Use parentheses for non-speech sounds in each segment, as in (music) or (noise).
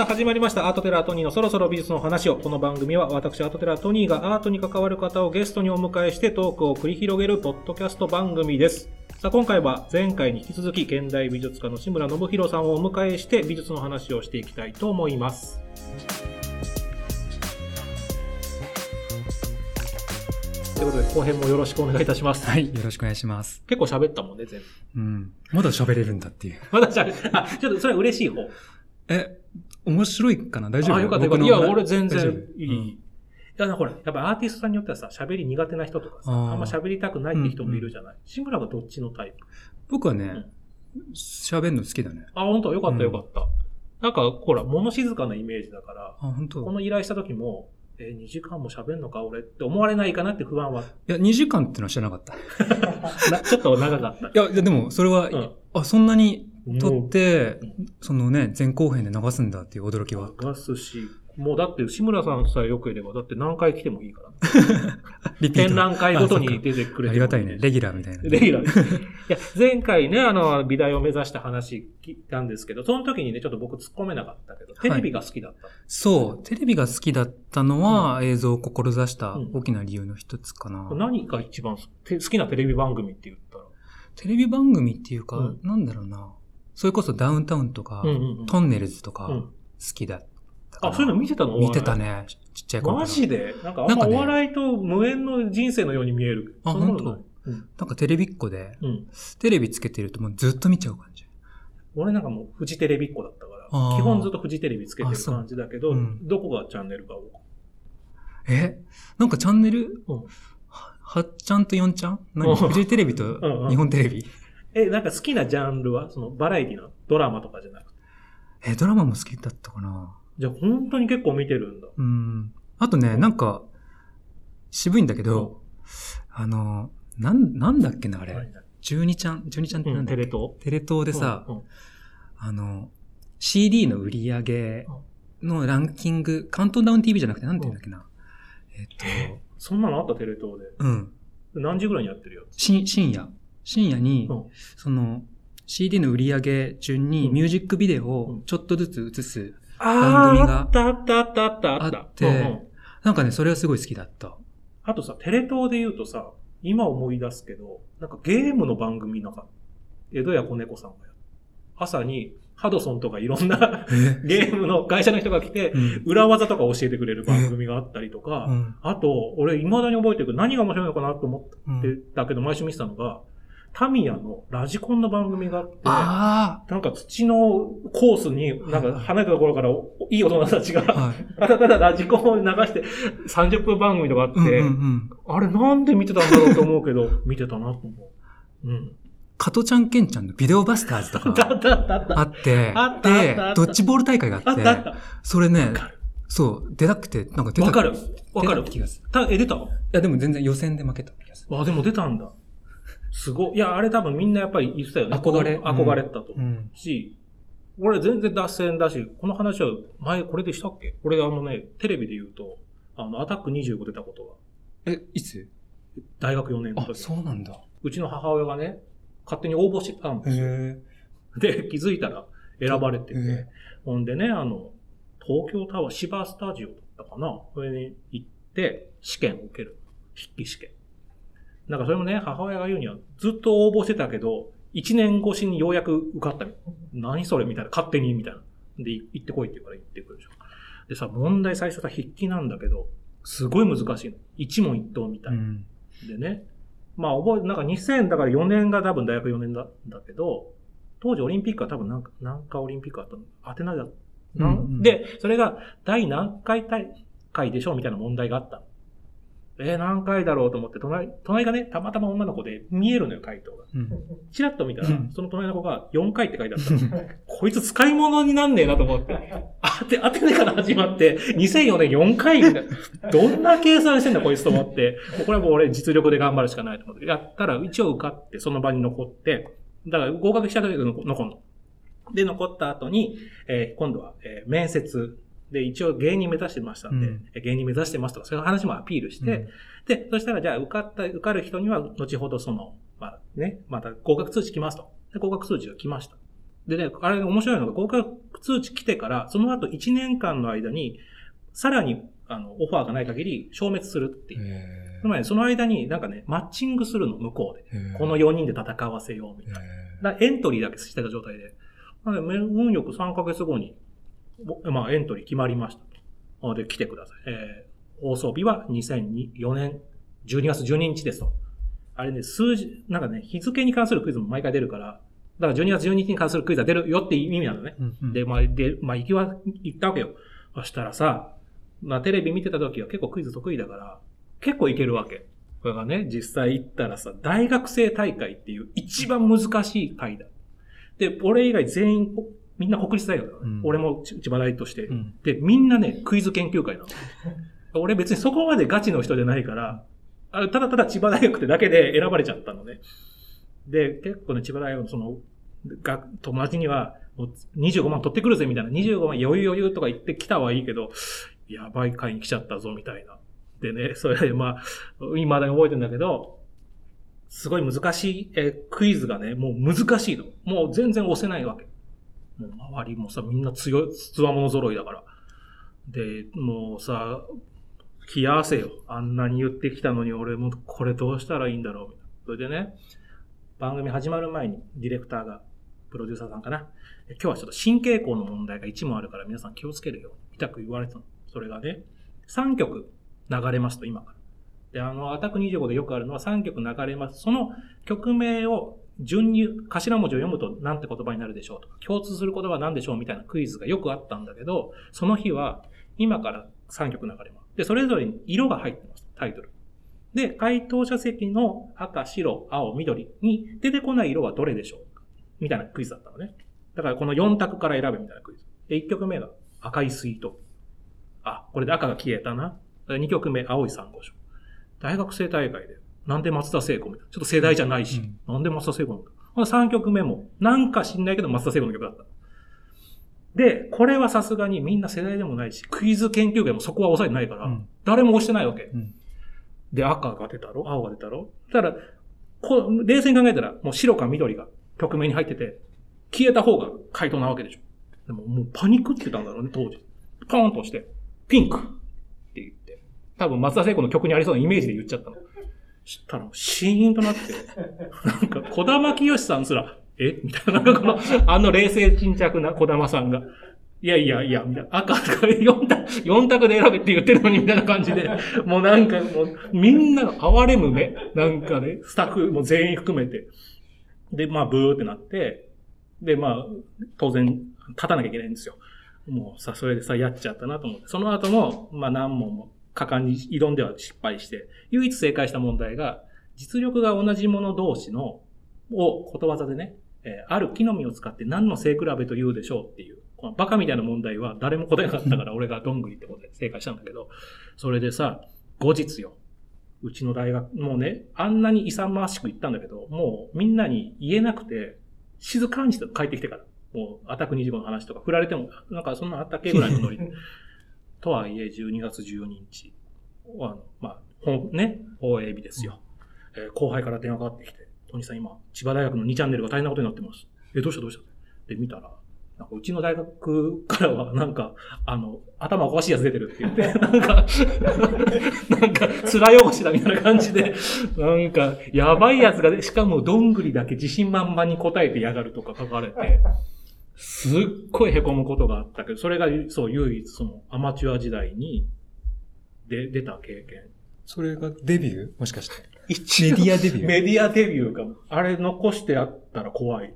さあ始まりましたアートテラートニーのそろそろ美術の話を。この番組は私アートテラートニーがアートに関わる方をゲストにお迎えしてトークを繰り広げるポッドキャスト番組です。さあ今回は前回に引き続き現代美術家の志村信弘さんをお迎えして美術の話をしていきたいと思います。ということで後編もよろしくお願いいたします。はい、よろしくお願いします。結構喋ったもんね、全部。うん。まだ喋れるんだっていう。まだ喋る。あ、ちょっとそれは嬉しい方。え、面白いかな？大丈夫？あ、よかったよかった。いや、俺全然いい。いや、ほら、やっぱアーティストさんによってはさ、喋り苦手な人とかさ、あんま喋りたくないって人もいるじゃない？志村がどっちのタイプ？僕はね、喋るの好きだね。あ、本当？よかったうんよかった。なんか、ほら、物静かなイメージだから、あ、本当。この依頼した時も、えー、2時間も喋んのか俺って思われないかなって不安は、いや、2時間ってのは知らなかった。(laughs) ちょっと長かった。や、いやでも、それは、うんあ、そんなに撮ってうん、そのね、前後編で流すんだっていう驚きは。流すし、もうだって志村さんさえよくいれば、だって何回来てもいいから。(laughs) 展覧会ごとに出てくれてもありがたいね。レギュラーみたいな。レギュラー。いや、前回ね、あの、美大を目指した話聞いたんですけど、その時にね、ちょっと僕突っ込めなかったけど、テレビが好きだった。そう、テレビが好きだったのは、映像を志したうん大きな理由の一つかな。何が一番好き好きなテレビ番組って言ったら。テレビ番組っていうか、うんなんだろうな。それこそダウンタウンとか、うんうんうん。トンネルズとかうん。好きだったかな。あ、そういうの見てたの？見てた。ね。ちっちゃい頃。マジで？なんかお笑いと無縁の人生のように見える。あ本うん。なんかテレビっ子で、うん。テレビつけてるともうずっと見ちゃう感じ。俺なんかもうフジテレビっ子だったから、基本ずっとフジテレビつけてる感じだけど、うん。どこがチャンネルかを。え？なんかチャンネル、うん。は8ちゃんと4ちゃん？うん。何フジテレビと日本テレビ？え、なんか好きなジャンルは？そのバラエティのドラマとかじゃなくて。え、ドラマも好きだったかなじゃあ本当に結構見てるんだ。うん。あとね、なんか、渋いんだけど、あの、なん、なんだっけな、あれ。何々12ちゃん、12ちゃんってうん、なんだっけ、テレ東？テレ東でさ、うんうんあの、CD の売り上げのランキング、カウントダウン TV じゃなくて、なんて言うんだっけな。えっそんなのあった？テレ東で。と、うん。何時ぐらいにやってるやつ？し深夜。深夜に、うんその、CD の売り上げ順にうんミュージックビデオうんをちょっとずつ映す。あ番組があったあったあったあったあった。あってなんかね、それはすごい好きだった。あとさ、テレ東で言うとさ、今思い出すけど、なんかゲームの番組なんか、江戸屋子猫さんがやる。朝にハドソンとかいろんなえ？(laughs) ゲームの会社の人が来てう、ん。裏技とか教えてくれる番組があったりとか、うんあと、俺未だに覚えてるけど、何が面白いのかなと思うんってたけど、毎週見てたのが、タミヤのラジコンの番組があって、あなんか土のコースに、なんか離れたところからいい大人たちが、あ、はい。ただただラジコンを流して30分番組とかあって、うんうんうん。あれなんで見てたんだろうと思うけど、(laughs) 見てたなと思う。うん。加トちゃんケンちゃんのビデオバスターズと (laughs) あったあかあったあった。あってでドッジボール大会があってた。、それね。そう、出たくて、なんか出たわかる。わかる。気がする。たえ、出たいや、でも全然予選で負けた気がする。あ、でも出たんだ。すごい。いや、あれ多分みんなやっぱり言ってたよね。憧れ憧れてたと。うん。し、俺全然脱線だし、この話は前これでしたっけ？俺あのね、テレビで言うと、あの、アタック25出たことが、え、いつ？大学4年のあ、時。そうなんだ。うちの母親がね、勝手に応募してたんですよ。へで、気づいたら選ばれてて、え。ほんでね、あの、東京タワー、芝スタジオだったかな？それに行って、試験を受ける。筆記試験。なんかそれもね、母親が言うには、ずっと応募してたけど、1年越しにようやく受かったみ何それみたいな。勝手にみたいな。で、い行ってこいって言うから行ってくるでしょ。でさ、問題最初さ、筆記なんだけど、すごい難しいの。一問一答みたいな。うん。でね。まあ覚え、なんか2000だから4年が多分大学4年だだけど、当時オリンピックは多分なんか、なんかオリンピックあったの。当てないだ、うんうんで、それが第何回大会でしょうみたいな問題があったの。えー、何回だろうと思って、隣、隣がね、たまたま女の子で見えるのよ、回答が。うん。チラッと見たらうん、その隣の子が4回って書いてあったの。こいつ使い物になんねえなと思って。当て、当てねから始まって、2004年4回みたいな。どんな計算してんだこいつと思って。これはもう俺実力で頑張るしかないと思って。やったら一応受かって、その場に残って、だから合格しただけで残残るの。で、残った後に、えー今度は、えー面接。で、一応芸人目指してましたんで、うんえ芸人目指してますとか、そういう話もアピールして、で、そしたらじゃあ受かった、受かる人には、後ほどその、まあね、また合格通知来ますと。で、合格通知が来ました。でね、あれ面白いのが合格通知来てから、その後1年間の間に、さらに、あの、オファーがない限り消滅するっていう。へつまりその間になんかね、マッチングするの、向こうで。ーこの4人で戦わせようみたいな。エントリーだけしてた状態で。なので、運よく3ヶ月後に、ぼまあ、エントリー決まりましたで、来てください。えー放送日は2004年12月12日ですと。あれね、数字、なんかね、日付に関するクイズも毎回出るから、だから12月12日に関するクイズが出るよって意味なのね。ーうんうんで、まあ、で、まあ、行きは、行ったわけよ。そしたらさ、まあ、テレビ見てた時は結構クイズ得意だから、結構いけるわけ。これがね、実際行ったらさ、大学生大会っていう一番難しい会だ。で、俺以外全員、みんな国立大学だうん俺も千千葉大として、うんで、みんなね、クイズ研究会なの。俺別にそこまでガチの人じゃないから、あただただ千葉大学ってだけで選ばれちゃったのね。で、結構ね、千葉大学のその、が友達には、もう25万取ってくるぜみたいな、25万余裕余裕とか言ってきたはいいけど、やばい会に来ちゃったぞみたいな。でね、それでまあ、未だに覚えてるんだけど、すごい難しい、えークイズがね、もう難しいの。もう全然押せないわけ。もう周りもさ、みんな強い、つわもの揃いだから。で、もうさ、冷や汗よ。あんなに言ってきたのに俺もこれどうしたらいいんだろうみたいな。それでね、番組始まる前にディレクターが、プロデューサーさんかな。今日はちょっと神経口の問題が一問あるから皆さん気をつけるように、みたく言われたの。それがね、3曲流れますと、今から。で、あの、アタック25でよくあるのは3曲流れます。その曲名を順に頭文字を読むと何て言葉になるでしょうとか、共通する言葉は何でしょうみたいなクイズがよくあったんだけど、その日は今から3曲流れます。で、それぞれに色が入ってます。タイトル。で、回答者席の赤、白、青、緑に出てこない色はどれでしょうみたいなクイズだったのね。だからこの4択から選べみたいなクイズ。で、1曲目が赤いスイート。あ、これで赤が消えたな。2曲目、青い珊瑚礁。大学生大会で、なんで松田聖子みたいな。ちょっと世代じゃないし、うんなんで松田聖子なんだ。この3曲目も、なんか知んないけど松田聖子の曲だった。で、これはさすがにみんな世代でもないし、クイズ研究会もそこは抑えてないから、うん誰も押してないわけ。うんで、赤が出たろ？青が出たろ？ただ、こう、冷静に考えたら、もう白か緑が曲名に入ってて、消えた方が回答なわけでしょ。でももうパニックってたんだろうね、当時。ポーンと押して、ピンクって言って、多分松田聖子の曲にありそうなイメージで言っちゃったの。知ったら、シーンとなって、(laughs) なんか、小玉清さんすら、え？みたいな、なんかこの、あの冷静沈着な小玉さんが、いやいやいや、みたいな、赤とか4択、4択で選べって言ってるのに、みたいな感じで、もうなんかもう、みんなが哀れむ目、なんかね、スタッフも全員含めて。で、まあ、ブーってなって、で、まあ、当然、立たなきゃいけないんですよ。もうさ、それでさ、やっちゃったなと思って。その後も、まあ何問も果敢に挑んでは失敗して、唯一正解した問題が、実力が同じ者同士の、をことわざでね、えーある木の実を使って何の背比べと言うでしょうっていう、このバカみたいな問題は誰も答えなかったから (laughs) 俺がどんぐりってことで正解したんだけど、それでさ、後日よ。うちの大学、もうね、あんなに勇ましく言ったんだけど、もうみんなに言えなくて、静かにして帰ってきてから。もう、アタック25の話とか振られても、なんかそんなあったっけぐらいのノリ。(laughs) とはいえ、12月12日、あの、まあ、ね、放映日ですよ。えー後輩から電話がかかってきて、トニーさん今、千葉大学の2チャンネルが大変なことになってます。え、どうしたどうした？で、見たら、なんかうちの大学からは、なんか、あの、頭おかしいやつ出てるって言って、(laughs) なんか、(laughs) なんか、面汚しだみたいな感じで、なんか、やばいやつがね、しかも、どんぐりだけ自信満々に答えてやがるとか書かれて、すっごい凹むことがあったけど、それが、そう、唯一、その、アマチュア時代に、で、出た経験。それがデビュー？もしかして。一メディアデビュー？メディアデビューが、あれ残してあったら怖いね。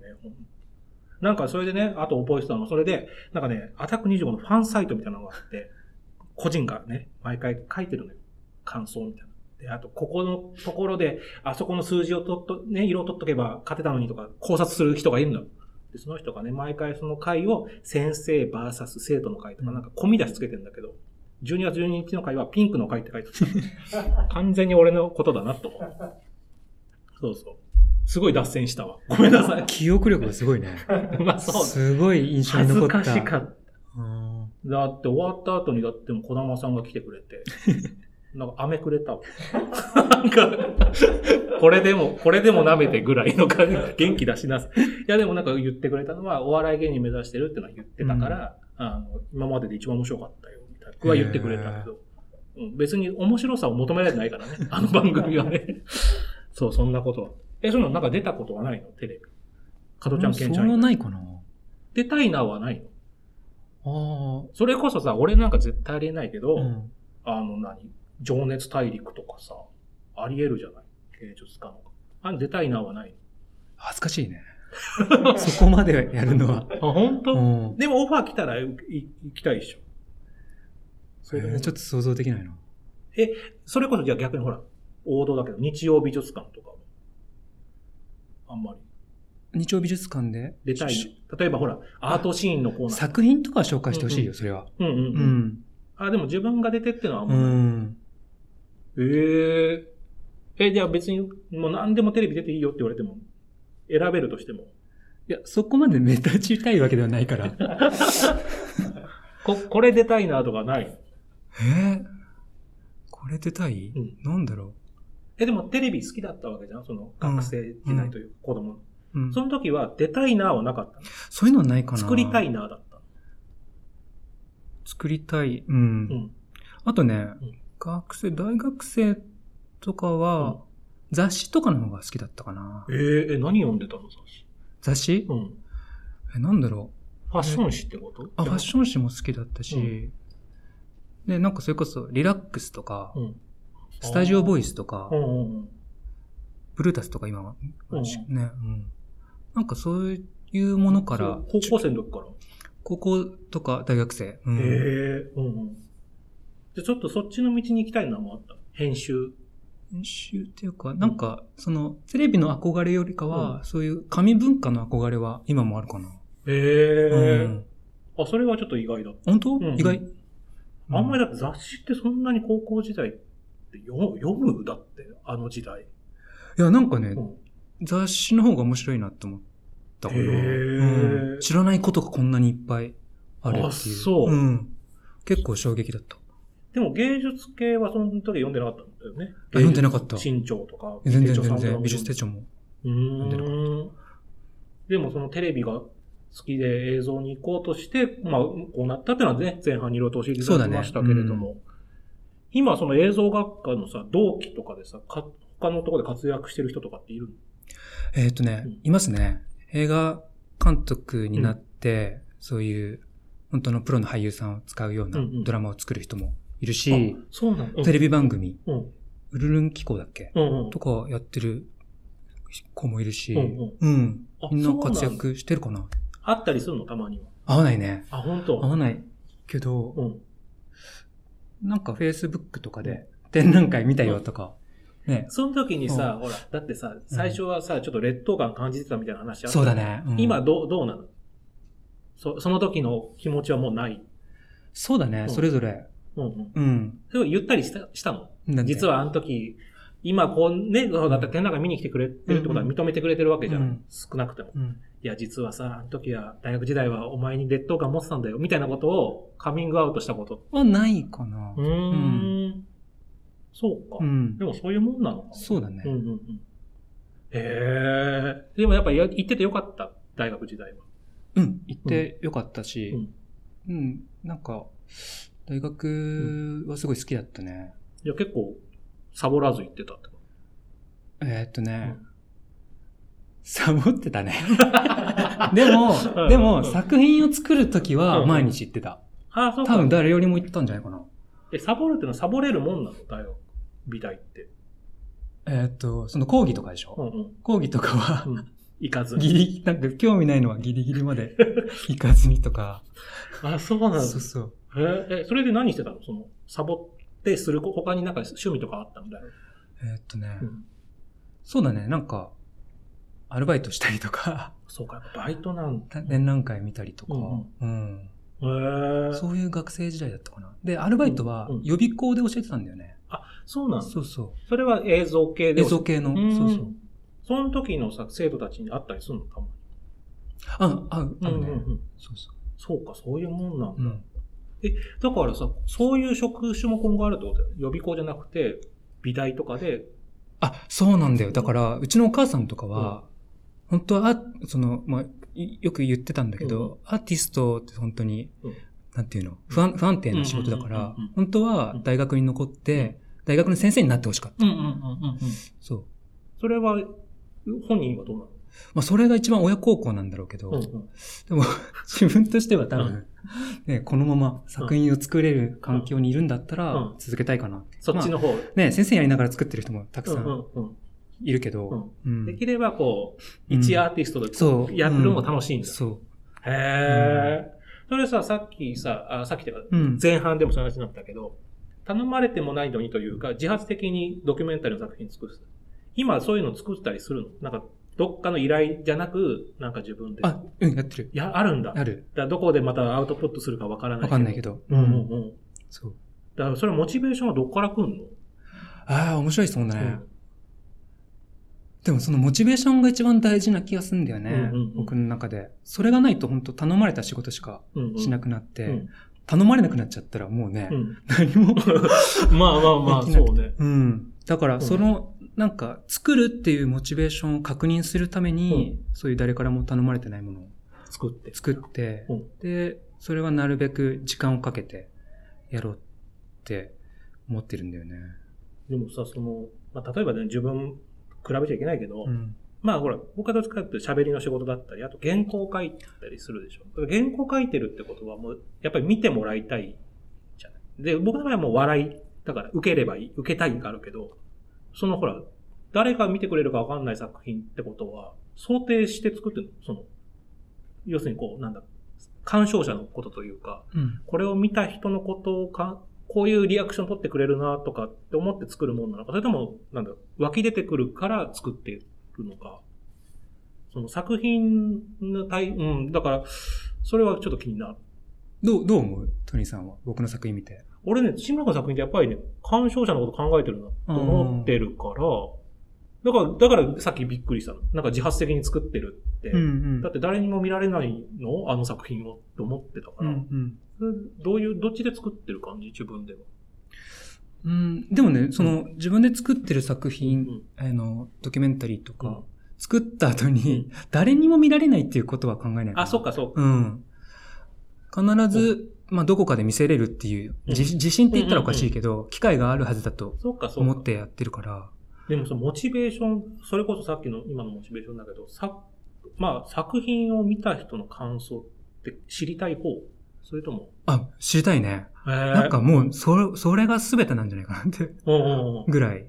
なんかそれでね、あと覚えてたの、それで、なんかね、アタック25のファンサイトみたいなのがあって、(laughs) 個人がね、毎回書いてるのよ。感想みたいな。で、あと、ここのところで、あそこの数字をとっと、ね、色を取っとけば勝てたのにとか考察する人がいるのよ。で、その人がね、毎回その回を先生 VS 生徒の回とかなんか込み出しつけてんだけど、12月12日の回はピンクの回って書いてある。(laughs) 完全に俺のことだなと思う。そうそう。すごい脱線したわ。ごめんなさい。記憶力がすごいね。(laughs) まあそう。すごい印象に恥ず残った。かしかった。うんだって終わった後にだっても小玉さんが来てくれて。(laughs) なんか飴くれたわ。なんか、これでも、これでも舐めてぐらいの感じ、元気出しなさい。いやでもなんか言ってくれたのは、お笑い芸人目指してるってのは言ってたから、あの、今までで一番面白かったよ、みたいな。は言ってくれたけど、うん、別に面白さを求められてないからね、あの番組はね。そう、そんなことは。え、そのなんか出たことはないの？テレビ。加トちゃん、ケンちゃんに。そんなないかな出たいなはないのあそれこそさ、俺なんか絶対ありえないけど、あ。うん。あの何？情熱大陸とかさ、あり得るじゃない？芸術家の。あれ出たいなはない恥ずかしいね。(laughs) そこまでやるのは。の。あ、本当、うん。でもオファー来たら行きたいでしょ。そえれでもーちょっと想像できないな。それこそじゃあ逆にほら、王道だけど、日曜美術館とかもあんまり日曜美術館で？出たいし例えばほら、アートシーンのコーナー。作品とか紹介してほしいよ、うんそれは。うんうんううん。ん。あ、でも自分が出てってのはあんうまない。ん。えええ、じゃあ別にもう何でもテレビ出ていいよって言われても、選べるとしても。いや、そこまで目立ちたいわけではないから。(laughs) こ、これ出たいなとかない？えー？これ出たい、うんなんだろえ、でもテレビ好きだったわけじゃん？その学生時代というか子供の。う。うん。その時は出たいなはなかったの？そういうのはないかな。作りたいなだった作りたい。うん。の。うん。あとね、うん学生、大学生とかは、雑誌とかの方が好きだったかなえ。ー、え、何読んでたの雑誌？雑誌？うん。え、なんだろファッション誌ってこと？あ、ファッション誌も好きだったし、で、なんかそれこそ、リラックスとか、うん。スタジオボイス。スとかう、んうんうん。ブルータスとか今は、うんね、うん。なんかそういうものから高校生の時から？高校とか大学生。うんへえ、うんうん。じゃあちょっとそっちの道に行きたいのもあった？編集。編集っていうか、なんか、その、テレビの憧れよりかは、そういう紙文化の憧れは今もあるかな。へえ、うん。あ、それはちょっと意外だった。本当、んうん意外？あんまりだって雑誌ってそんなに高校時代って読む読む？だって、あの時代。いや、なんかね、うん雑誌の方が面白いなって思ったかな、へーうん知らないことがこんなにいっぱいあるっていう。あそううん。結構衝撃だった。でも芸術系はその時読んでなかったんだよね。あ読んでなかった新潮とか。全然全然、美術手帳も。うんでなかーん。でもそのテレビが好きで映像に行こうとして、まあ、こうなったっていうのはね、前半にいろいろと教えていただきましたけれども、今その映像学科のさ、同期とかでさ、か他のところで活躍してる人とかっているえっ、とね、うんいますね。映画監督になって、そういう、本当のプロの俳優さんを使うようなうんうんドラマを作る人もいるあし、そうなのテレビ番組、うん。ウルルン機構だっけ？うんうん。とかやってる子もいるし、うんうん。あみんな活躍してるかなあったりするの？たまには。合わないね。あ、本当？合わないけど、うん。なんか Facebook とかで展覧会見たよとか、ね。その時にさ、ほら、だってさ、最初はさ、ちょっと劣等感感じてたみたいな話あったそうだ。ね。うん今どう、どうなの？そその時の気持ちはもうない？そうだね、うんそれぞれ。うんうん。うん。それを言ったりしたしたの？実はあの時、今こうね、そうだって展覧会見に来てくれてるってことは認めてくれてるわけじゃない、うん少なくても。うん。いや、実はさ、あの時は、大学時代はお前に劣等感持ってたんだよ、みたいなことをカミングアウトしたこと。はないかなう。ーん。そうか、うんで。もそういうもんなのかな？そうだね。うんうんうん。へえ。でもやっぱや行っててよかった、大学時代は。うん。行ってよかったし、うんうん。なんか、大学はすごい好きだったね。いや、結構、サボらず行ってたってこえーっとね、うんサボってたね。(laughs) でもうん、でも、うん作品を作るときは毎日行ってた。と。ああ、そうか。多分誰よりも行ったんじゃないかな。え、サボるってのはサボれるもんなの？大学。美大って。えーっと、その講義とかでしょ、うんうん。講義とかは、うん行かずに。ギリ、なんか興味ないのはギリギリまで行かずにとか。(laughs) あ、そうなんだ。そうそう。へえ、え、それで何してたの？その、サボってする、他になんか趣味とかあったんだよ。えーっとね、うんそうだね、なんか、アルバイトしたりとか、そうか、バイトなんだ。(laughs) 展覧会見たりとか、うんうんへえ。そういう学生時代だったかな。で、アルバイトはうん予備校で教えてたんだよね。そうなんだ。そうそそれは映像系う。で。映像系の。うんそうそう。その時のさ、生徒たちに会ったりするの？たまに。あ、あ、あるね。うんうんうんそうそそうか、そういうもんなんだ。う。うん。だからさ、そういう職種も今後あるってことだよね。予備校じゃなくて、美大とかで、あ、そうなんだよ。だから、うちのお母さんとかは、本当は、あその、まあ、いよく言ってたんだけど、アーティストって本当に、うんなんていうの？不安、不安定な仕事だからうんうんうんうん、本当は大学に残って、大学の先生になってほしかった。うんうんうんうんうん。そう。それは、本人はどうなの？まあ、それが一番親孝行なんだろうけど、うんうんでも、(laughs) 自分としては多う分、(laughs) ね、このまま作品を作れる環境にいるんだったうらん、続けたいかなって。まそっちの方。あね、先生やりながら作ってる人もたくさうんんうんいるけど、うんできればこう、うん一アーティストでそうやるのも楽しいんだ。そう。へえ。それさ、さっきさ、あさっきっていうか、うん。前半でもそういう話になったけど、頼まれてもないのにというか、自発的にドキュメンタリーの作品作る。今そういうの作ったりするの？なんか、どっかの依頼じゃなく、なんか自分で。あ、うん、やってる。いや、あるんだ。ある。らどこでまたアウトプットするかわからないわかんないけど。うんうんうん。そう。だからそれモチベーションはどっから来んの？ああ、面白い質問だね。うんでもそのモチベーションが一番大事な気がするんだよね。うんうんうん僕の中で。それがないと本当頼まれた仕事しかうんうんしなくなって、うん頼まれなくなっちゃったらもうね、うん何も。(laughs) まあまあまあ、そうね。うん。だから、その、なんか、作るっていうモチベーションを確認するために、そういう誰からも頼まれてないものを作って。作って、うんで、それはなるべく時間をかけてやろうって思ってるんだよね。でもさ、その、まあ、例えばね、自分、比べちゃいけないけど、うん。まあほら、僕はどっちかっていうと喋りの仕事だったり、あと原稿書いたりするでしょ。原稿書いてるってことはもう、やっぱり見てもらいたいじゃない。で、僕の場合はもう笑い、だから受ければいい、受けたいがあるけど、そのほら、誰が見てくれるかわかんない作品ってことは、想定して作ってるの？その、要するにこう、なんだ、鑑賞者のことというか、うん。これを見た人のことをか、こういうリアクション取ってくれるなとかって思って作るものなのか、それとも、なんだ、湧き出てくるから作っているのか。その作品の対、うん、だから、それはちょっと気になる。どう、どう思う？トニーさんは。僕の作品見て。俺ね、志村君の作品ってやっぱりね、鑑賞者のこと考えてるなと思ってるから、だから、だからさっきびっくりしたの。なんか自発的に作ってるって。んだって誰にも見られないの？あの作品をって思ってたから。うんうん。どういう、どっちで作ってる感じ？自分では。うん、でもね、その、自分で作ってる作う品、んあの、ドキュメンタリーとか、うん作った後に、誰にも見られないっていうことは考えないあ、そっか、そうか。うん。必ず、まあ、どこかで見せれるっていう、うん。自自信って言ったらおかしいけど、機会があるはずだと。思ってやってるから、でもそのモチベーション、それこそさっきの今のモチベーションだけど、さ、まあ作品を見た人の感想って知りたい方？それとも、あ、知りたいね。えなんかもう、それ、それが全てなんじゃないかなって、ぐらい。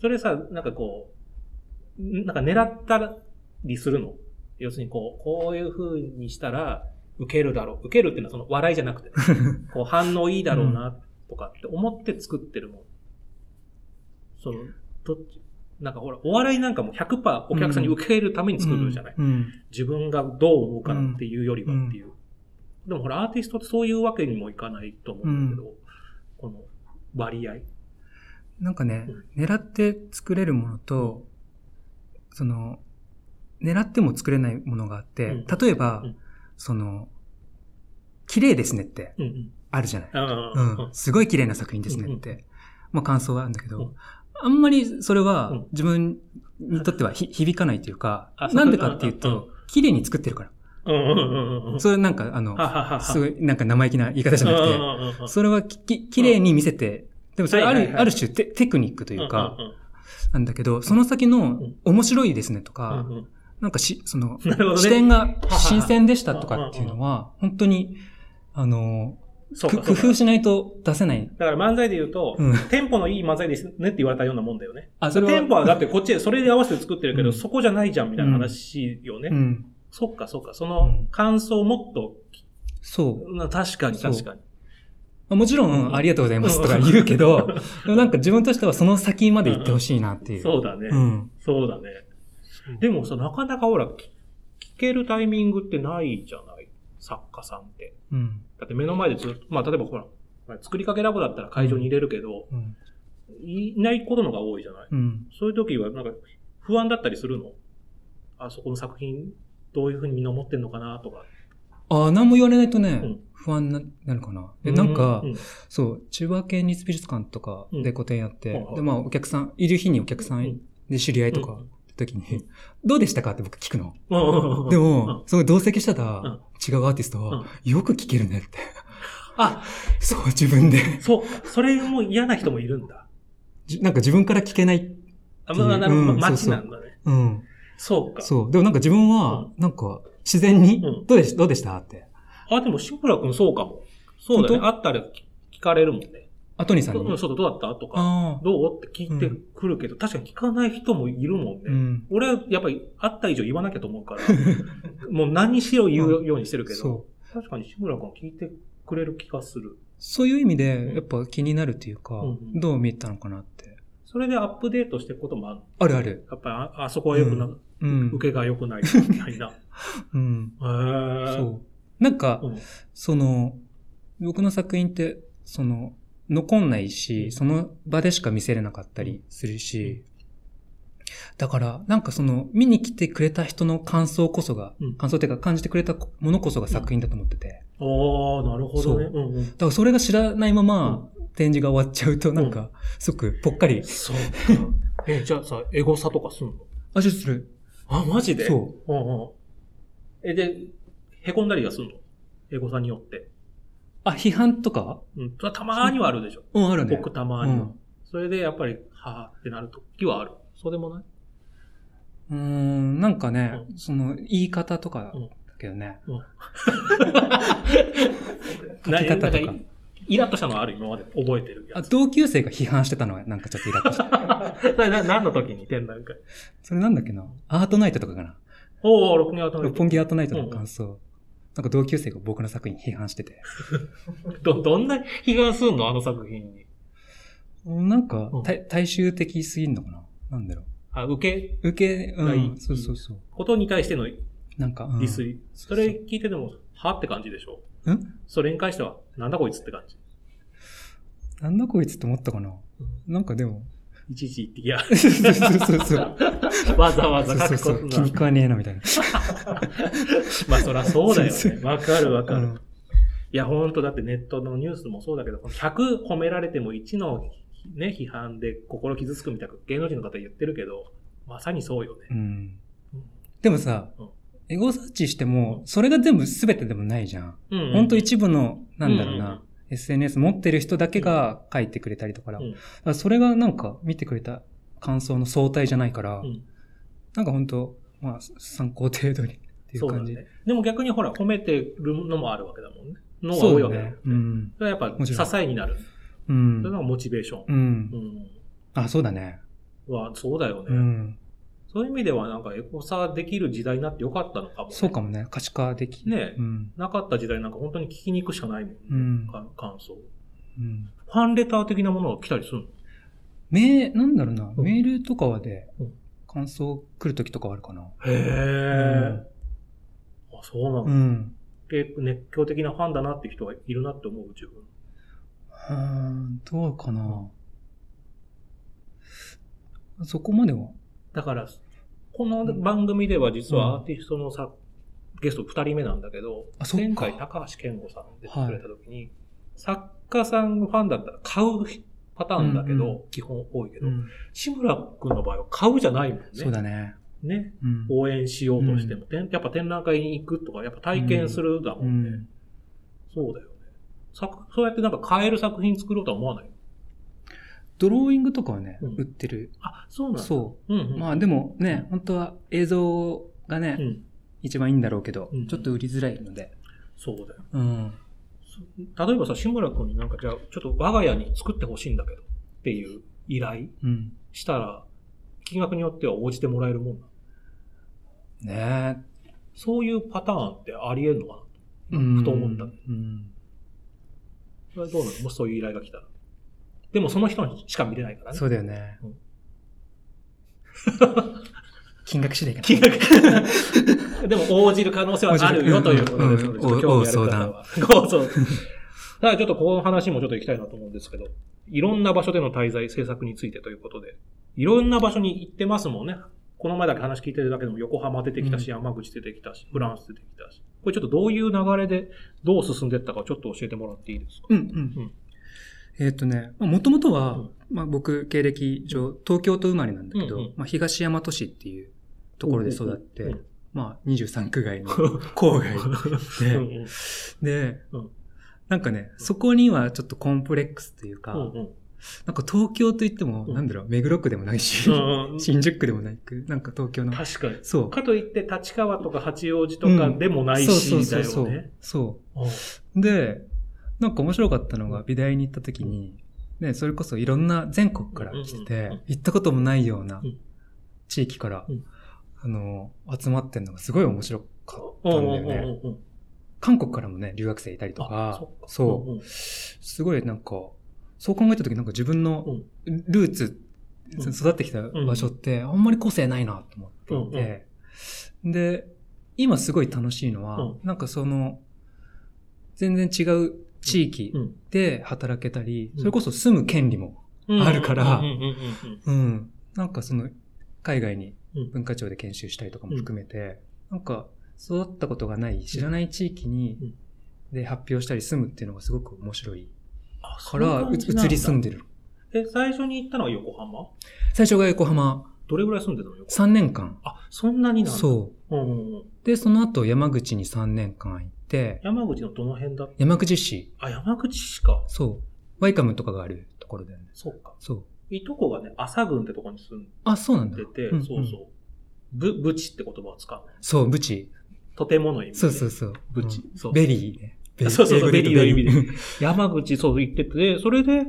それさ、なんかこう、んなんか狙ったりするの？要するにこう、こういう風にしたら受けるだろう。受けるっていうのはその笑いじゃなくて、(laughs) こう反応いいだろうなとかって思って作ってるもん。その、どっち？なんかほら、お笑いなんかも100%お客さんに受けるために作るじゃない、うん。自分がどう思うかなっていうよりはっていう。でもほら、アーティストってそういうわけにもいかないと思うんだけど、この割合。なんかね、狙って作れるものと、その、狙っても作れないものがあって、うん例えば、うんその、綺麗ですねって。あるじゃない。あうん。すごい綺麗な作品ですねって、まあ感想はあるんだけど、うん。あんまりそれはうん。自分にとってはひ響かないというかなんでかっていうと、綺麗に作ってるから。それなんかあの。すごいなんか生意気な言い方じゃなくて、それはきき綺麗に見せて、でもそれある、ある種テテクニックというか、なんだけど、その先のん。面白いですねとうか、なんかし、その、(laughs) ね。視点がは (laughs) 新鮮でしたとかっていうのは、本当に、あの、工夫しないと出せない。だから漫才で言うと、うんテンポのいい漫才ですねって言われたようなもんだよね。あ、それは。テンポはだってこっちでそれに合わせて作ってるけど、うんそこじゃないじゃんみたいな話よね。うん。そっかそっか。その感想をもっと、そう。な確かに確かに。まあもちろん、ありがとうございますとか言うけど、(laughs) なんか自分としてはその先まで行ってほしいなっていう。そうだね。うん。そうだね。でもさ、なかなかほら、き聞けるタイミングってないじゃない？作家さんって。うん。だって目の前でずっと、まあ例えばほら、作りかけラボだったら会場に入れるけど、うん。いないことのが多いじゃない？うん。そういう時はなんか不安だったりするの？あそこの作品どういうふうにみんな思ってんのかなとか。ああ、何も言われないとね、うん不安にななるかな。で、なんか、うんそう、千葉県立美術館とかで個展やって、うんで、まあ、お客さん、いる日にお客さうんんで知り合いとか、うん時に、(laughs) どうでしたかって僕聞くの。でうんも、その同席してたうん違うアーティストは、よく聞けるねって。あ、(laughs) そう、自分で。そう、それも嫌な人もいるんだ。じなんか自分から聞けない。あ、まあ、なるほどうん街なんだね。うん。そうか。そう。でもなんか自分は、なんか、自然に、うんどうでしどうでしたって。あ、でも、志村くんそうかも。そうだね。本あったら聞かれるもんね。アトニーさんに？うんそうだ、どうだった？とか。どう？って聞いてくるけど、確かに聞かない人もいるもんね。うん。俺はやっぱり会った以上言わなきゃと思うから、(laughs) もう何にしろ言うようにしてるけど。確かに志村くん聞いてくれる気がする。そういう意味で、やっぱ気になるというか、うんどう見えたのかなって。それでアップデートしていくこともある。あるある。やっぱりああそこは良くな、うん。受けが良くないみたいな。(laughs) うん。へーそう。なんか、うんその、僕の作品って、その、残んないし、その場でしか見せれなかったりするし、だから、なんかその、見に来てくれた人の感想こそが、うん。感想っていうか感じてくれたものこそが作品だと思ってて、ああ、なるほどね。そう。うんうん。だからそれが知らないまま、展示が終わっちゃうと、なんか、すごくぽっかり、そうか。え、じゃあさ、エゴサとかすんの？味する。あ、マジで？そう。うんうん。え、で、凹んだりはすんの？エゴサによって。あ、批判とか？うん。たまーにはあるでしょ。うん、あるね。僕たまーには。それでやっぱり、はぁってなるときはある。そうでもない？うーん、なんかね、うその、言い方とかうんだけどね。(laughs) な書き方とかイラッとしたのはある今まで覚えてるやあ、つ。同級生が批判してたのはなんかちょっとイラッとした。そ (laughs) れな何の時に展覧会それなんだっけな？アートナイトとかかなおお、六人頭六本木アートナイトの感想。なんか同級生が僕の作品批判してて。(laughs) ど、どんな批判すんの？あの作品に。なんかうん、大大衆的すぎんのかな？なんだろあ、受け？う。受け、うん、そうそうそう。ことに対してのなんか、うんディスり。それ聞いてても、はって感じでしょ？ん？それに関しては、なんだこいつって感じ。なんだこいつって思ったかな？なんかでも、いちいち言ってきや。そうそうそう。(laughs) わざわざそうそうそう。書くことな気に。食わねえな、みたいな。(laughs) まあそらそうだよね。わかるわかる。うんいや、ほんとだってネットのニュースもそうだけど、100褒められても1のね、批判で心傷つくみたいな芸能人の方言ってるけど、まさにそうよね。うん。でもさうん、エゴサーチしても、それが全部全てでもないじゃん。うんほんと一部の、なんだろううんうんな、SNS 持ってる人だけが書いてくれたりとかだ。うんだからそれがなんか見てくれた感想の相対じゃないから、うんなんかほんと、まあ参考程度にっていう感じ。ね。でも逆にほら、褒めてるのもあるわけだもんね。のがそ多いうわけだもんね。。だねうん。それはやっぱ支えになる。うそれん。がモチベーション。うんう。ん。あ、そうだね。は、そうだよね。うん。そういう意味ではなんかエゴサできる時代になってよかったのかも、ね。そうかもね。可視化できねうん。なかった時代なんか本当に聞きに行くしかないもんね。うんか感想。うん。ファンレター的なものが来たりするの？メなんだろうな、うんメールとかはでうん、感想来るときとかはあるかな。へえ、あ、そうなの、うん。結構熱狂的なファンだなって人はいるなって思う、自分。うーん、どうかな。そこまでは。だから、この番組では実はアーティストのさ、ゲスト二人目なんだけど前回高橋健吾さん出てくれた時に、作家さんファンだったら買うパターンだけど、うんう基本多いけど、うん志村くんの場合は買うじゃないもんね。そうだね。ね。うん。応援しようとしても、てんやっぱ展覧会に行くとか、やっぱ体験するだもね。うんん。そうだよね。作そうやってなんか買える作品作ろうとは思わないドローイングとかはね、うん売ってる。あ、そうなんだ。。そううん、うう。ん。まあでもね、本当は映像がね、うん。一番いいんだろうけどうん、ちょっと売りづらいので。そうだよ。うん。そ例えばさ、志村くんになんかじゃあ、ちょっと我が家に作ってほしいんだけどっていう依頼うん。したら、金額によっては応じてもらえるもんなの？ねそういうパターンってあり得るのかえ。な、ふと思った。うん。それはどうなの？もしそういう依頼が来たら。でもその人にしか見れないからね。そうだよねうん。金額次第かな。金額。(laughs) でも応じる可能性はあるよということですので、うんちょっと興味ある方おは。ご相談。ただちょっとこの話もちょっと行きたいなと思うんですけど、いろんな場所での滞在、制作についてということで、いろんな場所に行ってますもんね。この前だけ話聞いてるだけでも横浜出てきたし、う山口出てきたし、フランス出てきたし。ここれちょっとどういう流れでどう進んでいったかちょっと教えてもらっていいですか？うんうん。うんえっ、とね、もともとは、うん。まあ僕、経歴上、東京都生まれなんだけど、うんうんまあ東大和市っていうところで育って、うんうんまあ23区外の (laughs) 郊外で、で、うん。なんかね、そこにはちょっとコンプレックスというか、うんうん。なんか東京といっても、うん。なんだろう、目黒区でもないし、新宿区でもない区、なんか東京の。確かに。そう。かといって立川とか八王子とかでもないし、そうだそうそう。そう。で、なんか面白かったのが、美大に行った時に、ね、それこそいろんな全国から来ててうん、行ったこともないようなうん。地域からうん、あの、集まってんのがすごい面白かったんだよね。韓国からもね、留学生いたりとあか。そう。うんうん。すごいなんか、そう考えた時なんか自分のルーツ、うん。育ってきた場所ってあんまり個性ないなと思っていて、で、今すごい楽しいのは、うん。なんかその、全然違う地域うん。で働けたり、うん。それこそ住む権利も、うん。あるから。うんなんかその、海外にうん。文化庁で研修したりとかも含めて、なんか育ったことがない、知らない地域に、うん。で発表したり住むっていうのがすごく面白いあから、う移り住んで。でる。え、最初に行ったのは横浜？最初が横浜、どれぐらい住んでたの横浜？3年間。あ、そんなになんだ。そう。で、その後山口に3年間行って、山口のどの辺だ山口市、あ、山口市か。そう。ワイカムとかがあるところだよね。そうか。そう。いとこがね、朝郡ってとこに住んあ、そうなんだ。でて、うんそうそう。ぶ、ぶちって言葉を使う。そう、ブチ。とてもの意味で。そうそうそう。ブチうんそう very ね。ベ (laughs) そうそうそう very の意味 (laughs) 山口、そう行ってて、それで、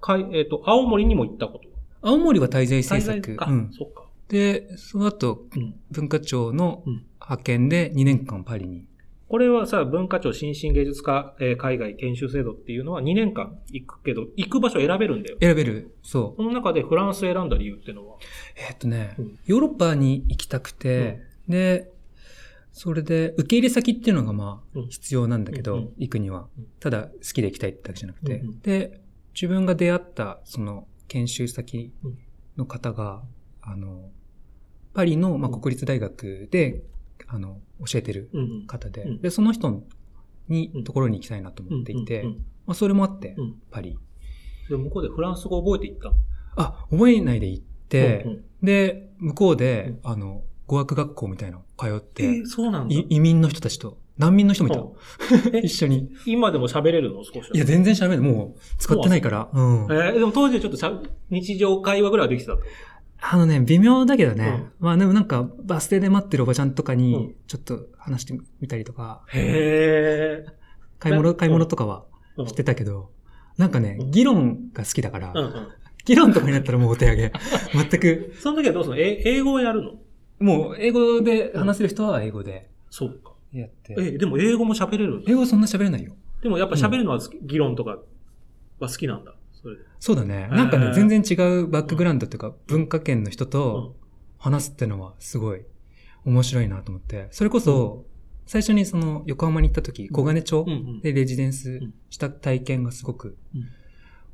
かい、えっ、と、青森にも行ったこと青森は滞在制作。滞在か、うん。そっか。で、その後、うん。文化庁のうん派遣で2年間パリに。これはさ、文化庁新進芸術家、えー海外研修制度っていうのは2年間行くけど、行く場所選べるんだよ。選べる。そう。その中でフランス選んだ理由っていうのは？えーっとね、うんヨーロッパに行きたくて、で、それで、受け入れ先っていうのがまあうん、必要なんだけど、うんうん行くにはうん。ただ、好きで行きたいってだけじゃなくて。うんうんで、自分が出会った、その、研修先の方が、あの、パリの、まあ、うん国立大学で、あの、教えてる。方で、うんで、その人にうん、ところに行きたいなと思っていて、まあ、それもあって、うんパリ。で、向こうでフランス語覚えて行ったの？あ、覚えないで行って、うんうんで、向こうで、あの、語学学校みたいなの通って、えーそうなん移民の人たちと、難民の人もいた。(laughs) 一緒に。今でも喋れるの？少しは。いや、全然喋れない。もう、使ってないから。うん。えーでも当時はちょっとしゃ日常会話ぐらいはできてたの。あのね、微妙だけどね。まあでもなんか、バス停で待ってるおばちゃんとかうにん、ちょっと話してみたりとか、へ買い物、うん買い物とかはえ。してたけど、なんかねう、ん議論が好きだから。議論とかになったらもうお手上げ。(laughs) 全く、その時はどうするの？え英語をやるの？もう英語で話せる人は英語でそうか。やって。え、でも英語も喋れる英語そんな喋れないよ。でもやっぱ喋るのは議論とかは好きなんだ。そうだね。なんかね、全然違うバックグラウンドっていうか、文化圏の人うん。と話すってのはすごい面白いなと思って。それこそ、最初にその横浜に行った時、小金町。でレジデンスした体験がすごくうん。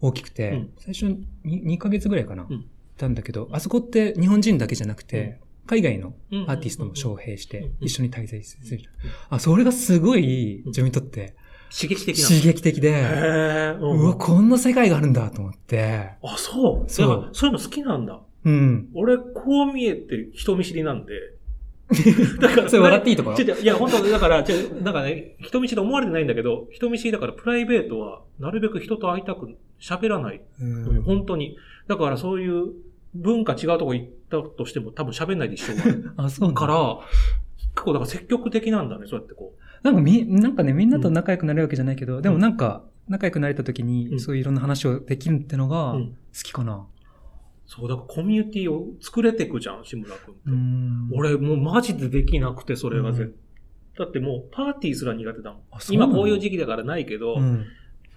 大きくて、うん。最初に 2, ヶ月ぐらいかな、うん。行ったんだけど、あそこって日本人だけじゃなくて、海外のアーティストも招聘しうんて一緒に滞在する。あ、それがすごい自分にとって刺激的な刺激的で。うんうわ、こんな世界があるんだと思って、あ、そう。そうそういうの好きなんだ。うん。俺、こう見えて人見知りなんで。(laughs) だから、それ笑っていいところ？違う違ういや、本当だから、違うなんかね、人見知りと思われてないんだけど、人見知りだからプライベートは、なるべく人と会いたく、喋らない。うん本当に。だからそういう文化違うとこ行ったとしても多分喋んないで一緒があ、そうから、結構だから積極的なんだね、そうやってこなんかみ、なんかね、みんなと仲良くなれるわけじゃないけど、でもなんか、仲良くなれた時に、うんそういういろんな話をできるってのが、う。う好ん。きかな。そう、だからコミュニティを作れてくじゃん、志村君って。うん。俺もうマジでできなくて、それがうん絶だってもうパーティーすら苦手だもん今こういう時期だからないけど、うん。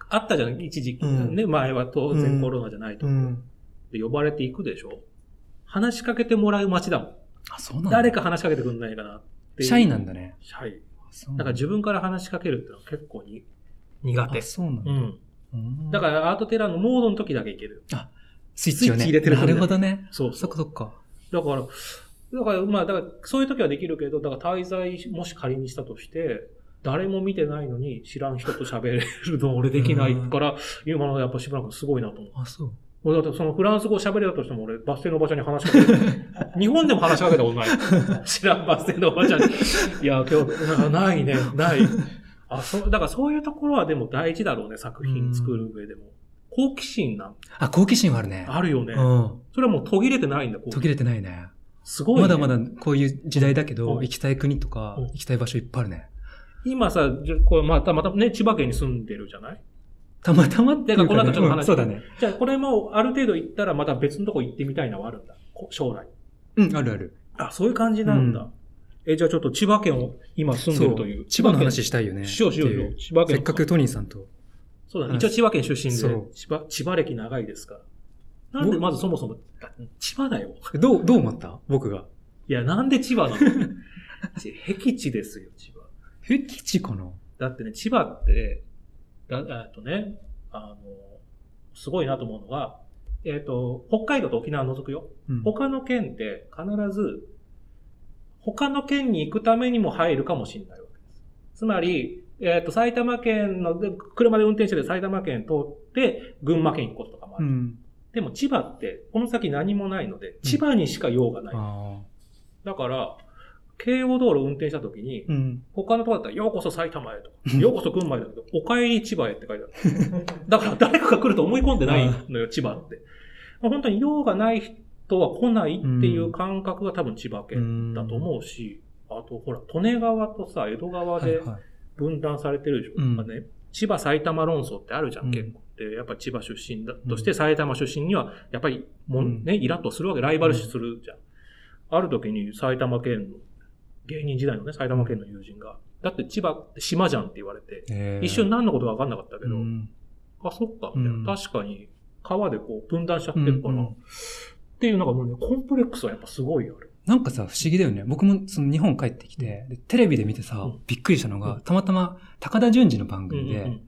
あったじゃん、一時期。うんね、前は当然コロナじゃないと。うん。で呼ばれていくでしょ話しかけてもらう街だもん。あ、そうなんだ。誰か話しかけてくんないかなっていう。シャイなんだね。シャイ。だから自分から話しかけるってのは結構に苦手あ、。そうなんだ。うん。うんだからアートテラーのモードの時だけいける。スイッチをね。入れてるなるほどね。そうそっかそっか。だから、だから、まあ、だから、そういう時はできるけど、だから滞在、もし仮にしたとして、誰も見てないのに知らん人と喋れるの俺できないから、今のやっぱしばらくすごいなと思う。あ、そう。俺だってそのフランス語喋れたとしても俺、バス停のおばちゃんに話しかけて、(laughs) 日本でも話しかけたことない。(laughs) 知らんバス停のおばちゃんに。いや、今日、なないね、ない。あ、そう、だからそういうところはでも大事だろうね、作品作る上でも。好奇心なんあ、好奇心はあるね。あるよね。うん。それはもう途切れてないんだ、途切れてないね。すごい、ね。まだまだこういう時代だけど、うん行きたい国とかうん、行きたい場所いっぱいあるね。今さ、じゃこれまた、またね、千葉県に住んでるじゃない？たまたまっていうか、この後ちょっと話うんそうだね。じゃあこれもある程度行ったらまた別のとこ行ってみたいのはあるんだ。こ将来。うん、あるある。あ、そういう感じなんだ。うんえ、じゃあちょっと千葉県を今住んでるという。千葉の話したいよね。しようしようしよう千葉県せっかくトニーさんと。そうだね。話一応千葉県出身で千葉、千葉歴長いですから。なんでまずそもそも、だ千葉だよ。どう、どう思った？僕が。いや、なんで千葉なの？(laughs) ち僻地ですよ、千葉。僻地かな？だってね、千葉って、だ、えっとね、あの、すごいなと思うのが、えっ、と、北海道と沖縄除くよ。うん他の県って必ず、他の県に行くためにも入るかもしれないわけです。つまり、えっ、と、埼玉県の、で車で運転してて埼玉県通って、群馬県行くこととかもある。うん。でも千葉って、この先何もないので、千葉にしか用がない。あだから、京王道路運転した時に、あ。うん。他のとこだったら、ようこそ埼玉へとか、ようこそ群馬へだけど、お帰り千葉へって書いてある。(laughs) だから誰かが来ると思い込んでないのよ、千葉って。まあ本当に用がない人は来ないっていう感覚が多分千葉県だと思うし、あとほら、利根川とさ、江戸川ではいはい。分断されてるでしょ。うんまあね、千葉埼玉論争ってあるじゃん、うん結構。で、やっぱり千葉出身だとして埼玉出身には、やっぱりもん、うんね、イラッとするわけ、ライバル視するじゃん。ある時に埼玉県の、芸人時代のね、埼玉県の友人が、だって千葉って島じゃんって言われて、えー。一瞬何のことか分かんなかったけど、うん。あ、そっか、みたいな。うん。確かに、川でこう分断しちゃってるから、うんうん。っていうのがもうね、コンプレックスはやっぱすごいある。なんかさ、不思議だよね。僕もその日本帰ってきて、でテレビで見てさ、うん。びっくりしたのが、うんたまたま高田純次の番組で、うんうん。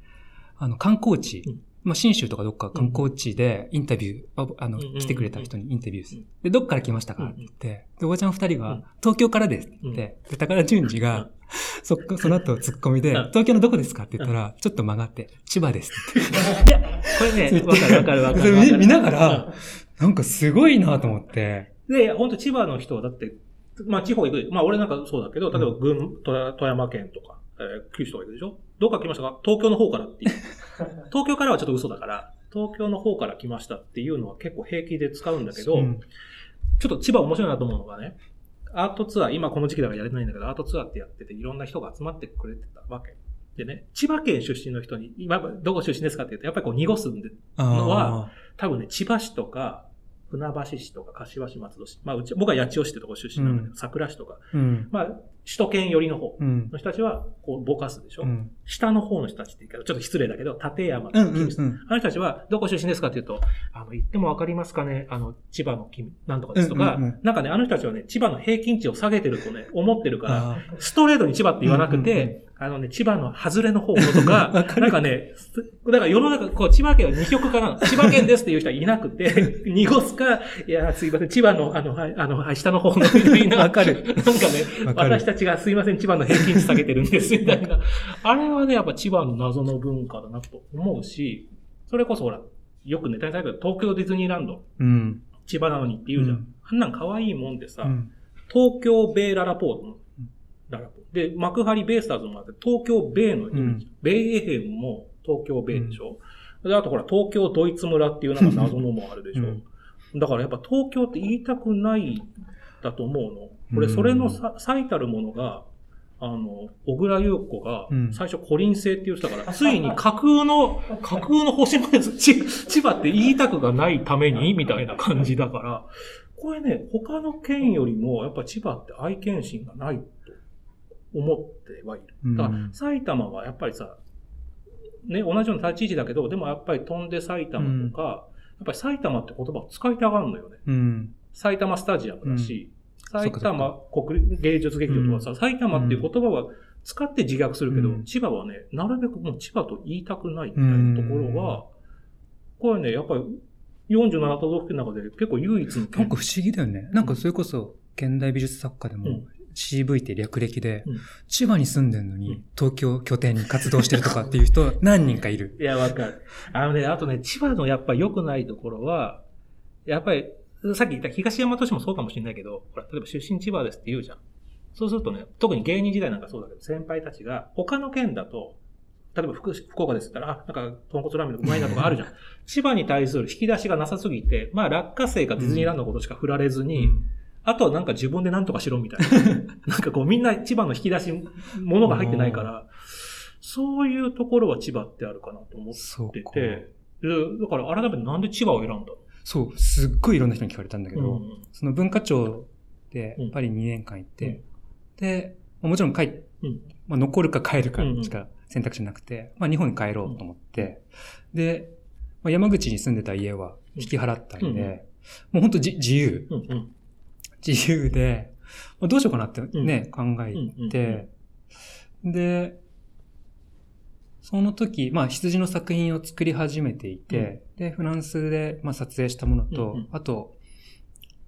あの、観光地、うんまあ、新州とかどっか観光地でインタビュー、ああの、うんうんうん来てくれた人にインタビューする。うん。で、どっから来ましたか？うんって言って、で、おばちゃん二人がうん、東京からですって。言って、で、高田純次が、(laughs) そっか、その後ツッコミで、うん。東京のどこですかって言ったら、ちょっと曲がって、千葉ですって。(laughs) いや、これね、わかるわかるわかそれるわかる。見見ながら、なんかすごいなと思って、で、本当千葉の人はだって、まあ地方行く。まあ俺なんかそうだけど、例えば群、富山県とか、えー九州とか行くでしょ？どっから来ましたか？東京の方からっていう。(laughs) 東京からはちょっと嘘だから、東京の方から来ましたっていうのは結構平気で使うんだけど、うんちょっと千葉面白いなと思うのがね、アートツアー、今この時期だからやれてないんだけど、アートツアーってやってて、いろんな人が集まってくれてたわけ。でね、千葉県出身の人に、今、どこ出身ですかって言うと、やっぱりこう濁すんで、のはあ多分ね、千葉市とか、船橋市とか、柏市、松戸市。まあ、うち、僕は八千代市ってとこ出身なんだけど、うん桜市とか。ーうん。まあ、首都圏寄りの方うん。の人たちは、こう、ぼかすでしょ、うん。下の方の人たちって言うから、ちょっと失礼だけど、立山とうん。かうん。うん。あの人たちは、どこ出身ですかって言うと、あの、言ってもわかりますかね？あの、千葉の君、なんとかですとか、うんうんうんなんかね、あの人たちはね、千葉の平均値を下げてるとね、思ってるから、あストレートに千葉って言わなくて、うんうんあのね、千葉の外れの方のとか (laughs) なんかね、すだから世の中、こう、千葉県は二極化なの。千葉県ですっていう人はいなくて、(laughs) 濁すか、いや、すいません、千葉の、あの、はい、あの、はい、下の方の人いなわかるなんかね私たちがすいません、千葉の平均値下げてるんです、みたいな。あれはね、やっぱ千葉の謎の文化だなと思うし、それこそほら、よくネタにされる東京ディズニーランド、うん。千葉なのにって言うじゃん。うんあんなん可愛いもんでさ、うん。東京ベイララポートの。ララポ。で、幕張ベイスターズもあって、東京ベイのイメージ。ベイエヘムも東京ベイでしょ、で、あとほら、東京ドイツ村っていうなんか謎のもあるでしょ、うん。だからやっぱ東京って言いたくないだと思うの。これ、うんそれのさ最たるものが、あの、小倉優子がうん。最初コリン星って言ってたから、ついに架空の、(laughs) 架空の星までち千葉って言いたくがないためにみたいな感じだから、これね、他の県よりもやっぱ千葉って愛犬心がない。と思ってはいる。だからうん埼玉はやっぱりさ、ね、同じような立ち位置だけど、でもやっぱり飛んで埼玉とか、やっぱり埼玉って言葉を使いたがるのよね。うん。埼玉スタジアムだし、埼そっかそっ玉国芸術劇場とかさ、埼玉っていう言葉は使って自虐するけど、うん。千葉はね、なるべくもう千葉と言いたくないみたいなところは、これね、やっぱり47都道府県の中で結構唯一のなん県か不思議だよね。なんかそれこそ、現代美術作家でも、うん CV って略歴で、うん千葉に住んでんのに、うん東京拠点に活動してるとかっていう人 (laughs) 何人かいる。いや、わかる。あのね、あとね、千葉のやっぱ良くないところは、やっぱり、さっき言った東山都市もそうかもしれないけど、ほら、例えば出身千葉ですって言うじゃん。そうするとね、特に芸人時代なんかそうだけど、先輩たちが、他の県だと、例えば福福岡ですったら、あ、なんか、豚骨ラーメンのうまいなとかあるじゃん。(laughs) 千葉に対する引き出しがなさすぎて、まあ、落花生かディズニーランドのことしか振られずに、あとはなんか自分で何とかしろみたいな。(laughs) なんかこうみんな千葉の引き出し、物が入ってないから、そういうところは千葉ってあるかなと思ってそうか。て、でだから改めてなんで千葉を選んだの？そう、すっごいいろんな人に聞かれたんだけど、うんその文化庁でうん。パリ2年間行って、で、まあもちろん帰っ、うん。まあ、残るか帰るかうんうん。しか選択肢なくて、まあ日本に帰ろうと思って、で、まあ、山口に住んでた家は引き払ったんで、うんうん。もう本当じ自由、うんうん自由で、まあ、どうしようかなってね、考えうんて、で、その時、まあ羊の作品を作り始めていて、で、フランスで、まあ、撮影したものと、うんうん。あと、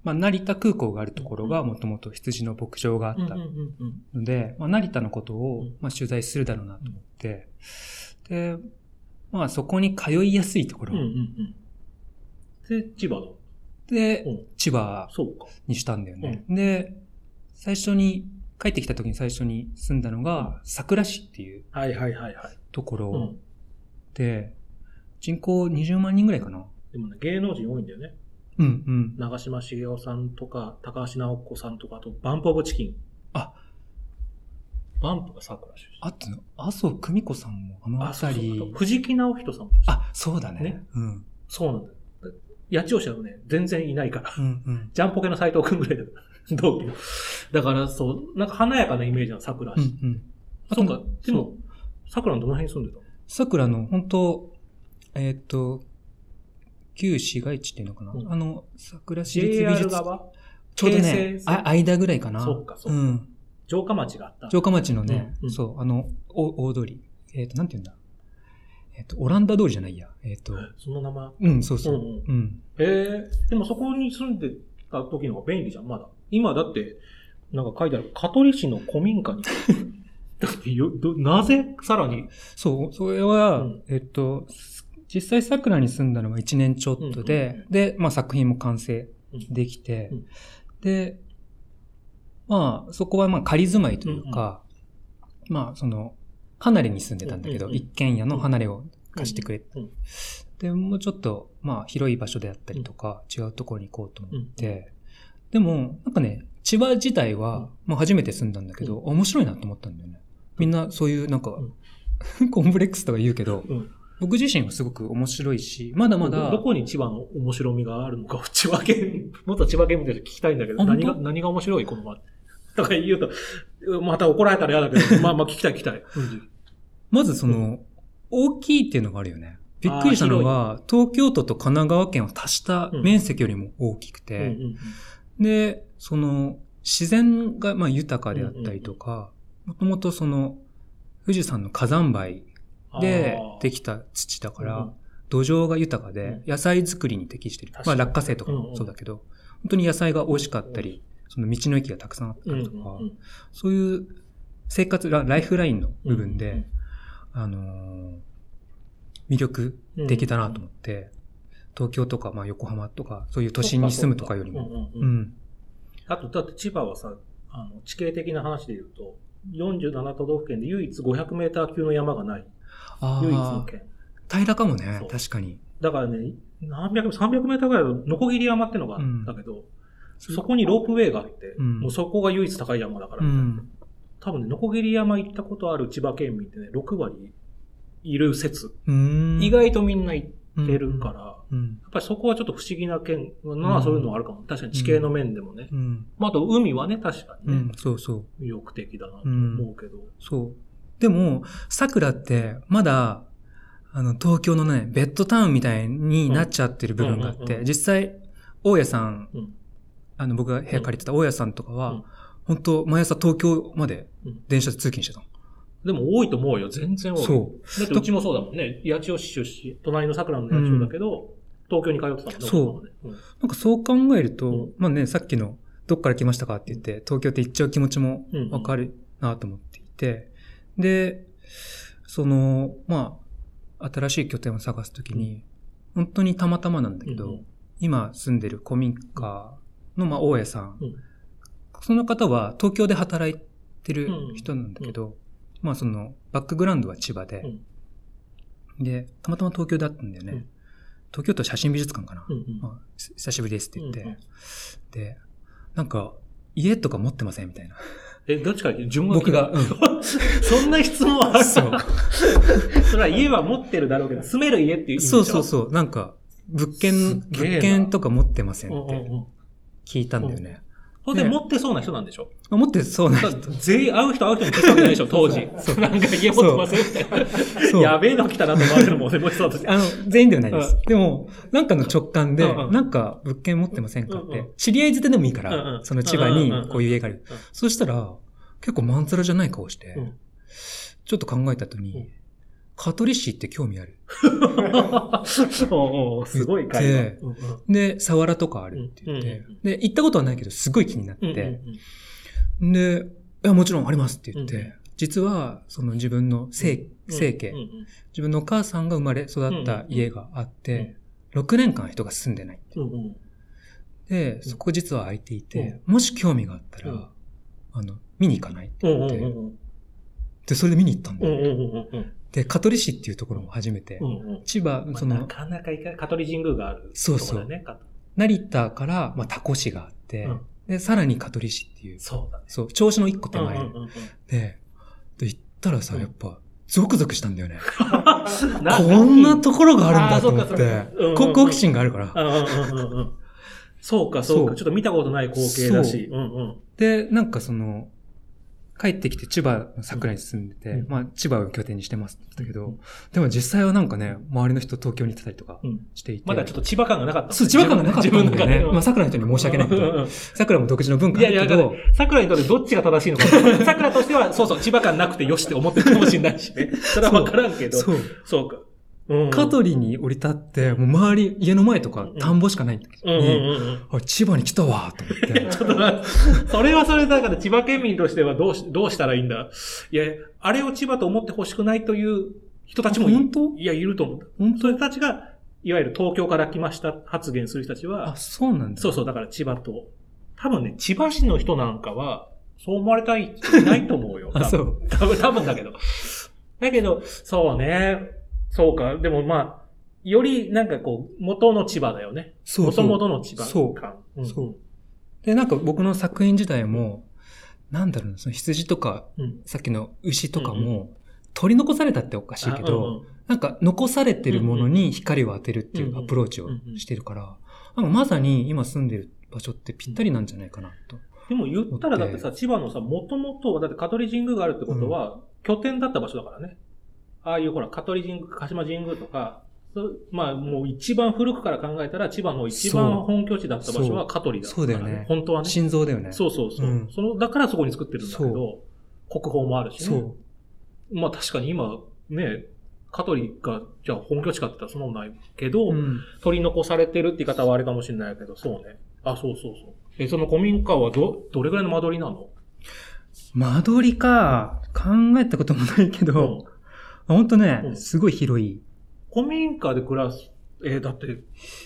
まあ、成田空港があるところがもともと羊の牧場があったうんうんうんうん。ので、まあ、成田のことをうん、まあ、取材するだろうなと思って、で、まあそこに通いやすいところ、うんうんうん。で、千葉だ。でうん、千葉。にしたんだよね。で、最初に、帰ってきた時に最初に住んだのが、桜市っていうはいはいはいはい。ところうん。で、人口20万人ぐらいかな。でもね、芸能人多いんだよね。うんうん。長嶋茂雄さんとか、高橋直子さんとか、あと、バンプオブチキン。あ、バンプが桜出身。あと、麻生久美子さんもあのあ、たり。藤木直人さんもあ、そうだね。ねうん。そうなんだよ。八千代市はね、全然いないから。うんうん。ジャンポケの斎藤くんぐらいだから。(laughs) 同期の。だから、そう、なんか華やかなイメージなの、桜市。うんうん。そうか、でそも、桜のどの辺に住んでたの？桜の、本当えーっ、と、旧市街地っていうのかな、うんあの、桜市立美術側？ちょうど京ねあ間ぐらいかな。そうかそうかん。城下町があった。城下町のね、うんうんそう、あの、お大通り。えっ、と、なんて言うんだ？えっ、と、オランダ通りじゃないや。えっ、と、その名前？うん、そうそう。うんうんうん。ええでもそこに住んでた時の方が便利じゃん、まだ。今だって、なんか書いてある、香取市の古民家に。(laughs) だってよ、どなぜ？さらに、そう、それは、うんえっ、と、実際桜に住んだのは1年ちょっとで、うんうんで、まあ作品も完成うんできて、うんで、まあ、そこはまあ仮住まいというか、まあ、その、離れに住んでたんだけど、一軒家の離れを貸してくれで、もうちょっと、まあ、広い場所であったりとか、違うところに行こうと思って、でも、なんかね、千葉自体は、まあ初めて住んだんだけど、面白いなと思ったんだよね。みんなそういうなんか、(laughs) コンプレックスとか言うけど、うん。僕自身はすごく面白いし、まだまだ、どどこに千葉の面白みがあるのか、千葉県、もっと千葉県みたいな聞きたいんだけど、あ何が、何が面白いこのまとか言うと、また怒られたら嫌だけど、(laughs) まあまあ聞きたい聞きたい。うん。まずその、大きいっていうのがあるよね。びっくりしたのは、東京都と神奈川県を足した面積よりも大きくうんて、うん。で、その、自然がまあ豊かであったりとか、もともとその、富士山の火山灰うんでできた土だから、うん土壌が豊かで、野菜作りに適してる。まあ落花生とかもそうだけど、本当に野菜が美味しかったり、その道の駅がたくさんあったうんりとか、うん。そういう生活ラ、ライフラインの部分で、うんあのー魅力的だなと思って、東京とか、まあ横浜とか、そういう都心に住むとかよりも。あと、だって千葉はさ、あの、地形的な話で言うと、47都道府県で唯一500メーター級の山がない。ああ、唯一の県。平らかもね確かに。だからね、何百、300メーターぐらいのノコギリ山ってのがあるんだけど、そこにロープウェイがあって、うんもうそこが唯一高い山だから、うん。多分ね、ノコギリ山行ったことある千葉県民ってね、6割いる説。うん。意外とみんな行ってるから、うん。やっぱりそこはちょっと不思議な県、まあそういうのはあるかも。確かに地形の面でもね。うん。まああと海はね、確かにね、うん。そうそう。魅力的だなと思うけど。そう。でも、桜って、まだ、あの、東京のね、ベッドタウンみたいになっちゃってる部分があって、実際、大家さんあの、僕が部屋借りてた大家さんとかは、うん。本当毎朝東京までうん。電車で通勤してたの。でも多いと思うよ、全然多い。そう。だってうちもそうだもんね。八千代市出身、隣の桜の八千代だけど、東京に通ってたもんね。そう。なんかそう考えると、うん。まあね、さっきのどっから来ましたかって言って、東京って行っちゃう気持ちもわかるなと思っていて、で、その、まあ、新しい拠点を探すときに、本当にたまたまなんだけど、うん。今住んでる古民家の、まあ、大家さん、うんその方は東京で働いてる人なんだけど、まあその、バックグラウンドは千葉で、で、たまたま東京であったんだよね。うん東京都写真美術館かな。まあ、す久しぶりですって言って、で、なんか、家とか持ってませんみたいな。え、どっちから自分が僕が、うん。(laughs) そんな質問あるそう。(laughs) それは家は持ってるだろうけど、住める家っていうそうそうそう。なんか、物件、物件とか持ってませんって。聞いたんだよね。それで持ってそうな人なんでしょ？あ持ってそうなだ人。全員会う人会う人に聞いたわけないでしょ、(laughs) 当時。なんか家持ってませんみたいそう。な。やべえの来たなと思われるもんね、もしそうだとして。あの、全員ではないです。でも、なんかの直感で、なんか物件持ってませんかって、知り合い捨てでもいいから、んその千葉にこういう家がある。うん。そしたら、結構まんざらじゃない顔してうん、ちょっと考えた後うん。に、カトリッシーって興味ある。(laughs) おうおうすごい会話。でうんうんで、サワラとかあるって言って。うんうん、で、行ったことはないけど、すごい気になっうんうんて、で、いや、もちろんありますって言っうんて、実は、その自分の生、うん生家自分のお母さんが生まれ育った家があって、6年間人が住んでない。うんうん。で、そこ実は空いていて、もし興味があったうん。ら、あの、見に行かないって言って、うんで、それで見に行ったんだよ。で、香取市っていうところも初めてう、んうん千葉、まあその、なかなか行かない。香取神宮がある。そうそう成田から、まあ、タコ市があってうん、で、さらに香取市っていう、そうだね。そう、銚子の一個手前うんうんうんうんで、で、行ったらさ、うんやっぱ、ゾクゾクしたんだよね。(laughs) なこんなところがあるんだと思ってうんうんうん、こ好奇心があるから。そうか、そうか。ちょっと見たことない光景だし。うんうん。で、なんかその、帰ってきて千葉の桜に住んでて、うんまあ千葉を拠点にしてますって言ったけど、でも実際はなんかね、周りの人東京に行ってたりとかうんしていて。まだちょっと千葉感がなかったね。そう、千葉感がなかったんだよね。自分の中でまあ桜の人に申し訳ないけど、桜も独自の文化いやいや、あるけどだから、桜にとってどっちが正しいのか。桜としては、そうそう、千葉感なくてよしって思ってるかもしれないしね。それはわからんけど。そう。そうか。うん。香取に降り立って、もう周り、家の前とか田んぼしかないんだけど。あ千葉に来たわと思って。(laughs) ちょっとな、それはそれだから千葉県民としてはどうし、どうしたらいいんだ？いや、あれを千葉と思ってほしくないという人たちもい本当？いや、いると思う。本そういう人たちが、いわゆる東京から来ました発言する人たちはあ、、そうなんだ。そうそう、だから千葉と。多分ね、千葉市の人なんかは、そう思われたい人いないと思うよ。(laughs) あ、そう。多分、多分だけど。だけど、そうね。そうか。でもまあ、よりなんかこう、元の千葉だよね。そうそう。元々の千葉そう感。そうで、なんか僕の作品自体も、なんだろうな、その羊とか、うん。うん。さっきの牛とかうんうも、取り残されたっておかしいけど、あうんうんなんか残されてるものに光を当てるっていうアプローチをしてるから、まさに今住んでる場所ってぴったりなんじゃないかなと。でも言ったらだってさ、千葉のさ、もともとは、だって香取神宮があるってことは、拠点だった場所だからね。ああいうほら、香取神宮、鹿島神宮とか、まあもう一番古くから考えたら、千葉の一番本拠地だった場所は香取だから、そうだよね本当はね。心臓だよね。そうそうそう。うんそのだからそこに作ってるんだけどそ、国宝もあるしね。そう。まあ確かに今、ね、香取が、じゃあ本拠地かって言ったらそんなないけど、うん。取り残されてるって言い方はあれかもしれないけど、そうね。あ、そうそうそう。え、その古民家はど、どれぐらいの間取りなの？間取りか、考えたこともないけど、ほんとね、うん。すごい広い。古民家で暮らす、えーだって、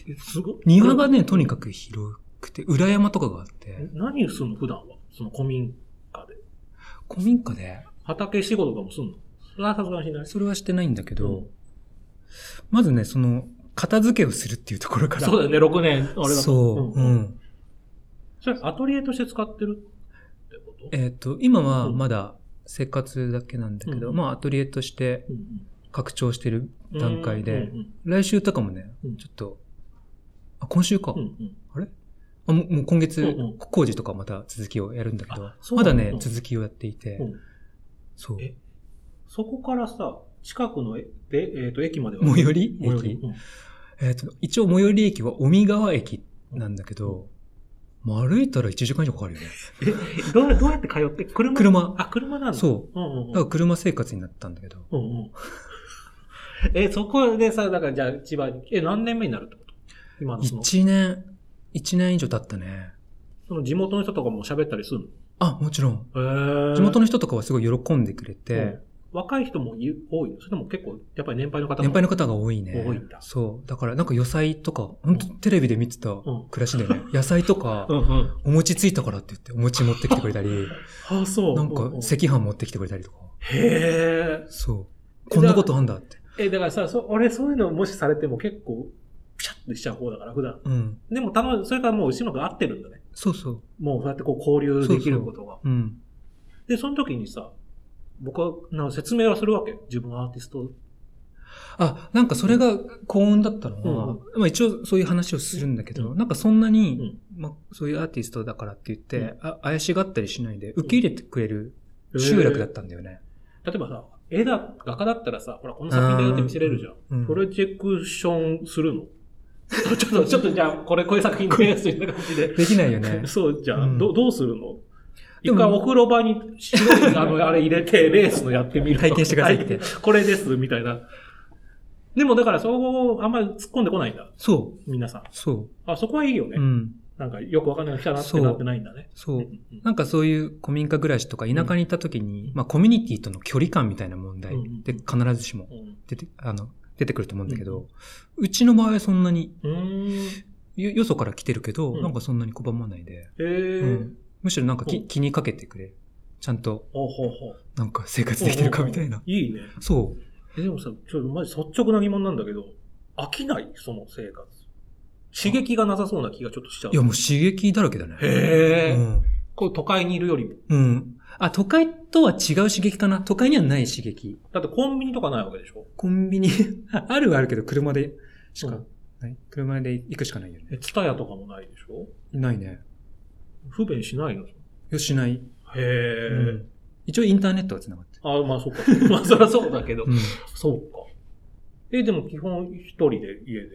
えすご庭がね、とにかく広くて、裏山とかがあって。え、何すんの普段は？その古民家で。古民家で、畑仕事とかもすんの？それはさすがにしない。それはしてないんだけど、うん。まずね、その、片付けをするっていうところから。そうだよね、6年、あれだ。とそう、ん。うん。それアトリエとして使ってるってこと？えっ、と、今はうん。まだ生活だけなんだけど、うん。まあアトリエとしてうん。拡張してる段階で、うんうん来週とかもね、うん。ちょっと、あ、今週か。うんうん。あもうもう今月、うんうん。工事とかまた続きをやるんだけどまだね、うん。続きをやっていて、うん。そう。えそこからさ、近くのえ、でえっ、と、駅までは？最寄り？駅？えっ、と、一応最寄り駅は尾身川駅なんだけど、まあ歩いたら1時間以上かかるよね。え、どうどうやって通って車？車あ、車なんだ。そう。うんうんうんだから車生活になったんだけど、うんうん。(laughs) え、そこでさ、だからじゃあ千葉に、え、何年目になるってこと？今のその。1年、1年以上経ったね。その地元の人とかも喋ったりするあ、もちろん。の地元の人とかはすごい喜んでくれて、若い人もい多いの？それとも結構、やっぱり年配の方も年配の方が多いね。多いんだそう。だからなんか野菜とか、本当テレビで見てたん暮らしでね、(laughs) 野菜とかう、んうん。お餅ついたからって言って、お餅持ってきてくれたり、(laughs) あ、そう。なんかうう赤飯持ってきてくれたりとか。へえ。そう。こんなことあんだって。え、だからさ、そ俺そういうのもしされても結構、ピシャッとしちゃう方だから、普段。うん。でも、たまそれからもう後ろが合ってるんだね。そうそう。もうそうやってこう交流できることが。うん。で、その時にさ、僕はなんか説明はするわけ。自分はアーティスト。あ、なんかそれが幸運だったのは、うんまあ一応そういう話をするんだけど、うんなんかそんなに、まあそういうアーティストだからって言って、あ怪しがったりしないで、受け入れてくれる集落だったんだよね。例えばさ、絵だ、画家だったらさ、ほら、この作品だよって見せれるじゃん。うんプロジェクションするの？(laughs) ちょっと、ちょっとじゃあ、これ、こういう作品ですみたいな感じで。できないよね。(laughs) そう、じゃんどどうするの？一回お風呂場に白いあの、あれ入れて、レースのやってみると体験してくださいってこれです、みたいな。でも、だから、そこ、あんまり突っ込んでこないんだ。そう。皆さん。そあ、そこはいいよね。う。うん。なんか、よくわかんないの来たなってなってないんだね。そうなんかそういう古民家暮らしとか田舎に行った時に、まあコミュニティとの距離感みたいな問題で必ずしもうん出て、あの、出てくると思うんだけど、うちの場合はそんなに、うーん。よよそから来てるけど、うんなんかそんなに拒まないで、へえ。うんむしろなんか気にかけてくれ。ちゃんとほうほうほう。なんか生活できてるかみたいな。いいね。そえ、でもさ、ちょっとマジ率直な疑問なんだけど、飽きないその生活？刺激がなさそうな気がちょっとしちゃう。う。いやもう刺激だらけだね。へえ、うん。こう都会にいるよりも。うん。あ、都会とは違う刺激かな都会にはない刺激。だってコンビニとかないわけでしょ？コンビニ、(laughs) あるはあるけど車でしかうんない。車で行くしかないよね。え、ツタヤとかもないでしょ？ないね。不便しないの？よしない。へえ、うん一応インターネットは繋がってる。あ、まあそっか。(laughs) まあそりゃそうだけど。うん。そうか。え、でも基本一人で家で？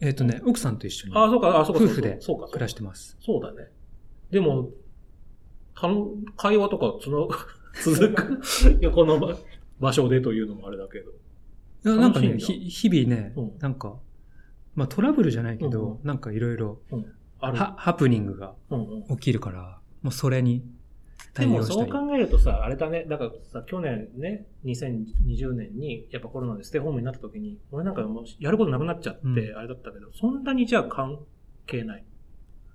えっ、とね、奥さんと一緒にあ、そうか、あ、そうか。夫婦でそうか。暮らしてます。そうだね。でも、たの会話とかつな、(laughs) 続く？(laughs) いや、この場場所でというのもあれだけど。いやなんかね、日々ね、うんなんか、まあトラブルじゃないけど、うんなんかいろいろ、ある。はハプニングがうんうん起きるから、もうそれにで対も。そう考えるとさ、あれだね、だからさ、去年ね、2020年に、やっぱコロナでステイホームになった時に、俺なんかもうやることなくなっちゃって、うんあれだったけど、そんなにじゃあ関係ない。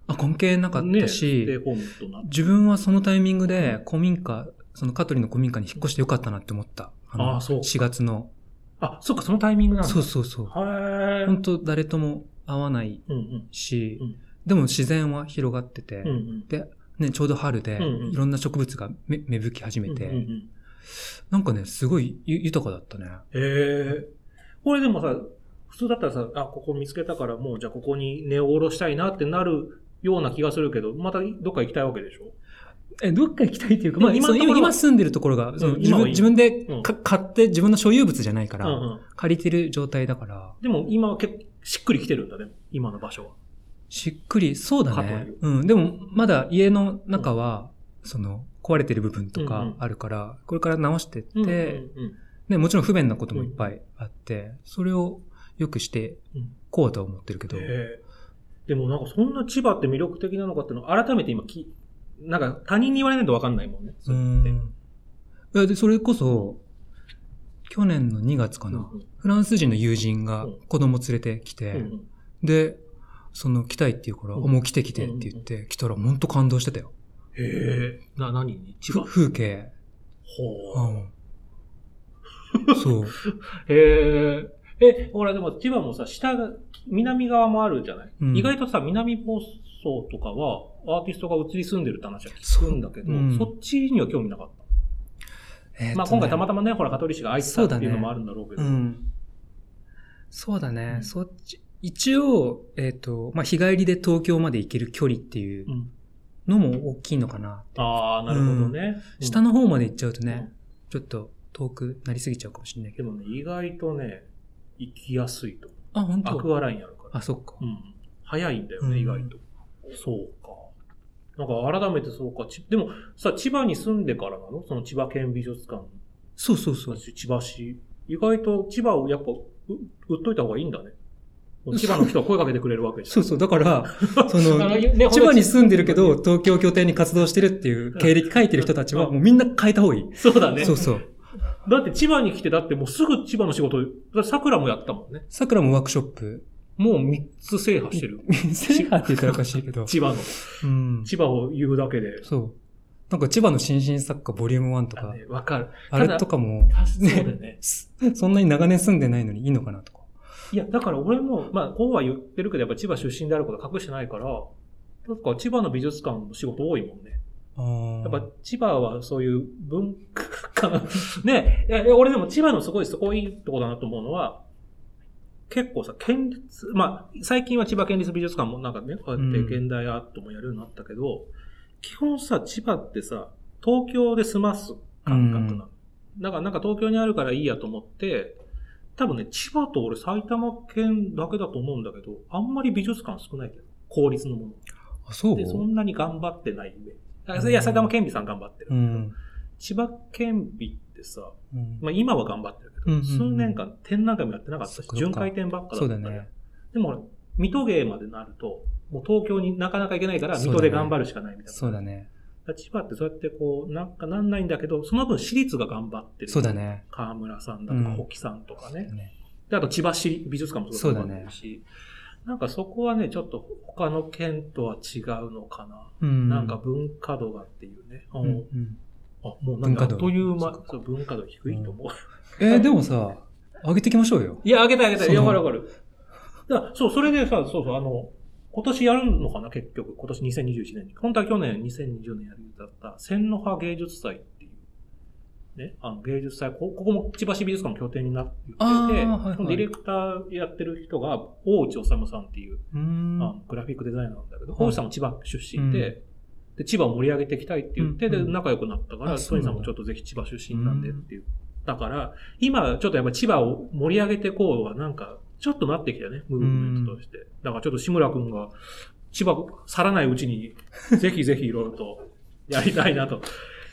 あ、関係なかったし、ホームとなって。自分はそのタイミングで古民家、その香取の古民家に引っ越してよかったなって思った。のあそう4月の。あ、そっか、そのタイミングなんだ。そうそうそう。本当誰とも会わないうんうん。し、うんでも自然は広がってて、うんうん。で、ね、ちょうど春で、いろんな植物が芽芽吹き始めて、うんうんうんなんかね、すごいゆ豊かだったね。へえ。これでもさ、普通だったらさ、あ、ここ見つけたからもうじゃあここに根を下ろしたいなってなるような気がするけど、またどっか行きたいわけでしょ？え、どっか行きたいっていうか、まあ、今今住んでるところが、その自分自分でうんか買って自分の所有物じゃないから、うんうん。借りてる状態だから、でも今は結構しっくりきてるんだね、今の場所は。しっくり、そうだね。う。うん。でも、まだ家の中は、その、壊れてる部分とかうんうん。あるから、これから直してって、うんうんうん。ね、もちろん不便なこともいっぱいあって、それを良くしてうん。こうとは思ってるけど、でもなんかそんな千葉って魅力的なのかっていうのを改めて今き、なんか他人に言われないとわかんないもんね。うそうやって。ん。いや、で、それこそ、去年の2月かな、うんうん。フランス人の友人がうん。子供連れてきて、うんうん。で、その来たいって言うから、うんあもう来て来てって言って、来たら本当感動してたよ。へえ。な、何？に？風景。ほう。うん。そう。(laughs) へえ。え、ほらでも千葉もさ、下が、南側もあるじゃない、うん意外とさ、南房総とかは、アーティストが移り住んでるって話は聞くんだけど、そううんそっちには興味なかった？えーとねまあ今回たまたまね、ほら、香取市が空いてたそうだねっていうのもあるんだろうけど。うん。そうだね。うんそっち、一応、えっ、と、まあ、日帰りで東京まで行ける距離っていううんのも大きいのかな。ああ、なるほどね。うん下の方まで行っちゃうとね、ちょっと遠くなりすぎちゃうかもしれないけど。でもね、意外とね、行きやすいと。あ、本アク当アラインあるから。あ、そっか。うん。早いんだよね、うん意外と。そうか。なんか改めてそうか。ちでもさ、千葉に住んでからなの？その千葉県美術館。そうそうそう。千葉市。意外と千葉をやっぱう売っといた方がいいんだね。千葉の人は声かけてくれるわけじゃん。そうそう。だから、(laughs) その、千葉に住んでるけど、東京拠点に活動してるっていう経歴書いてる人たちは、うんもうみんな変えた方がいい。そうだね。そうそう。だって千葉に来て、だってもうすぐ千葉の仕事、桜もやったもんね。桜もワークショップ、もう3つ制覇してる。制覇って言ったらおかしいけど。(laughs) 千葉の。うん。千葉を言うだけで。そう。なんか千葉の新進作家ボリューム1とか、ねわかる。あれとかも、ただそうだよね。そんなに長年住んでないのにいいのかなとか。いや、だから俺も、まあ、こうは言ってるけど、やっぱ千葉出身であること隠してないから、なんか千葉の美術館の仕事多いもんね。やっぱ千葉はそういう文化館、(laughs) ね、俺でも千葉のすごいすごいいいとこだなと思うのは、結構さ、県立、まあ、最近は千葉県立美術館もなんかね、こうやって現代アートもやるようになったけど、基本さ、千葉ってさ、東京で済ます感覚なの。だからなんか東京にあるからいいやと思って、多分ね、千葉と俺埼玉県だけだと思うんだけど、あんまり美術館少ないけど、公立のもの。あ、そう？で、そんなに頑張ってない上。あいや、埼玉県美さん頑張ってる。うん。千葉県美ってさ、うんまあ今は頑張ってるけど、うんうんうん数年間展覧会もやってなかったし巡回展ばっかだったからそうだね。でもほら、水戸芸までなると、もう東京になかなか行けないから、水戸で頑張るしかないみたいな。そうだね。千葉ってそうやってこう、なんかなんないんだけど、その分私立が頑張ってる。そうだ。ね。河村さんだとか、うん保木さんとかね。ねで、あと千葉市美術館もすごい頑張ってるし、なんかそこはね、ちょっと他の県とは違うのかな。うん。なんか文化度がっていうね。うんうん。あ、もうなんかあっという間そっか、そう文化度低いと思う。えーでもさ、上げていきましょうよ。いや、あげたいあげたい。いや、わかるわかる。だそう、それでさ、そうそう、あの、今年やるのかな、結局。今年2021年に。本当は去年、2020年やる予定だった、千の葉芸術祭っていう、ね、あの、芸術祭、こここも千葉市美術館の拠点になっていて、はいはいディレクターやってる人が、大内治さんっていう。あのグラフィックデザイナーなんだけど、はい大内さんも千葉出身で、で、千葉を盛り上げていきたいって言って、うんうんで、仲良くなったから、あそうなんだトニーさんもちょっとぜひ千葉出身なんでって言ったから、今、ちょっとやっぱ千葉を盛り上げていこうは、なんか、ちょっとなってきたよね、ムーブメントとして。だからちょっと志村くんが、千葉去らないうちに、ぜひぜひいろいろとやりたいなと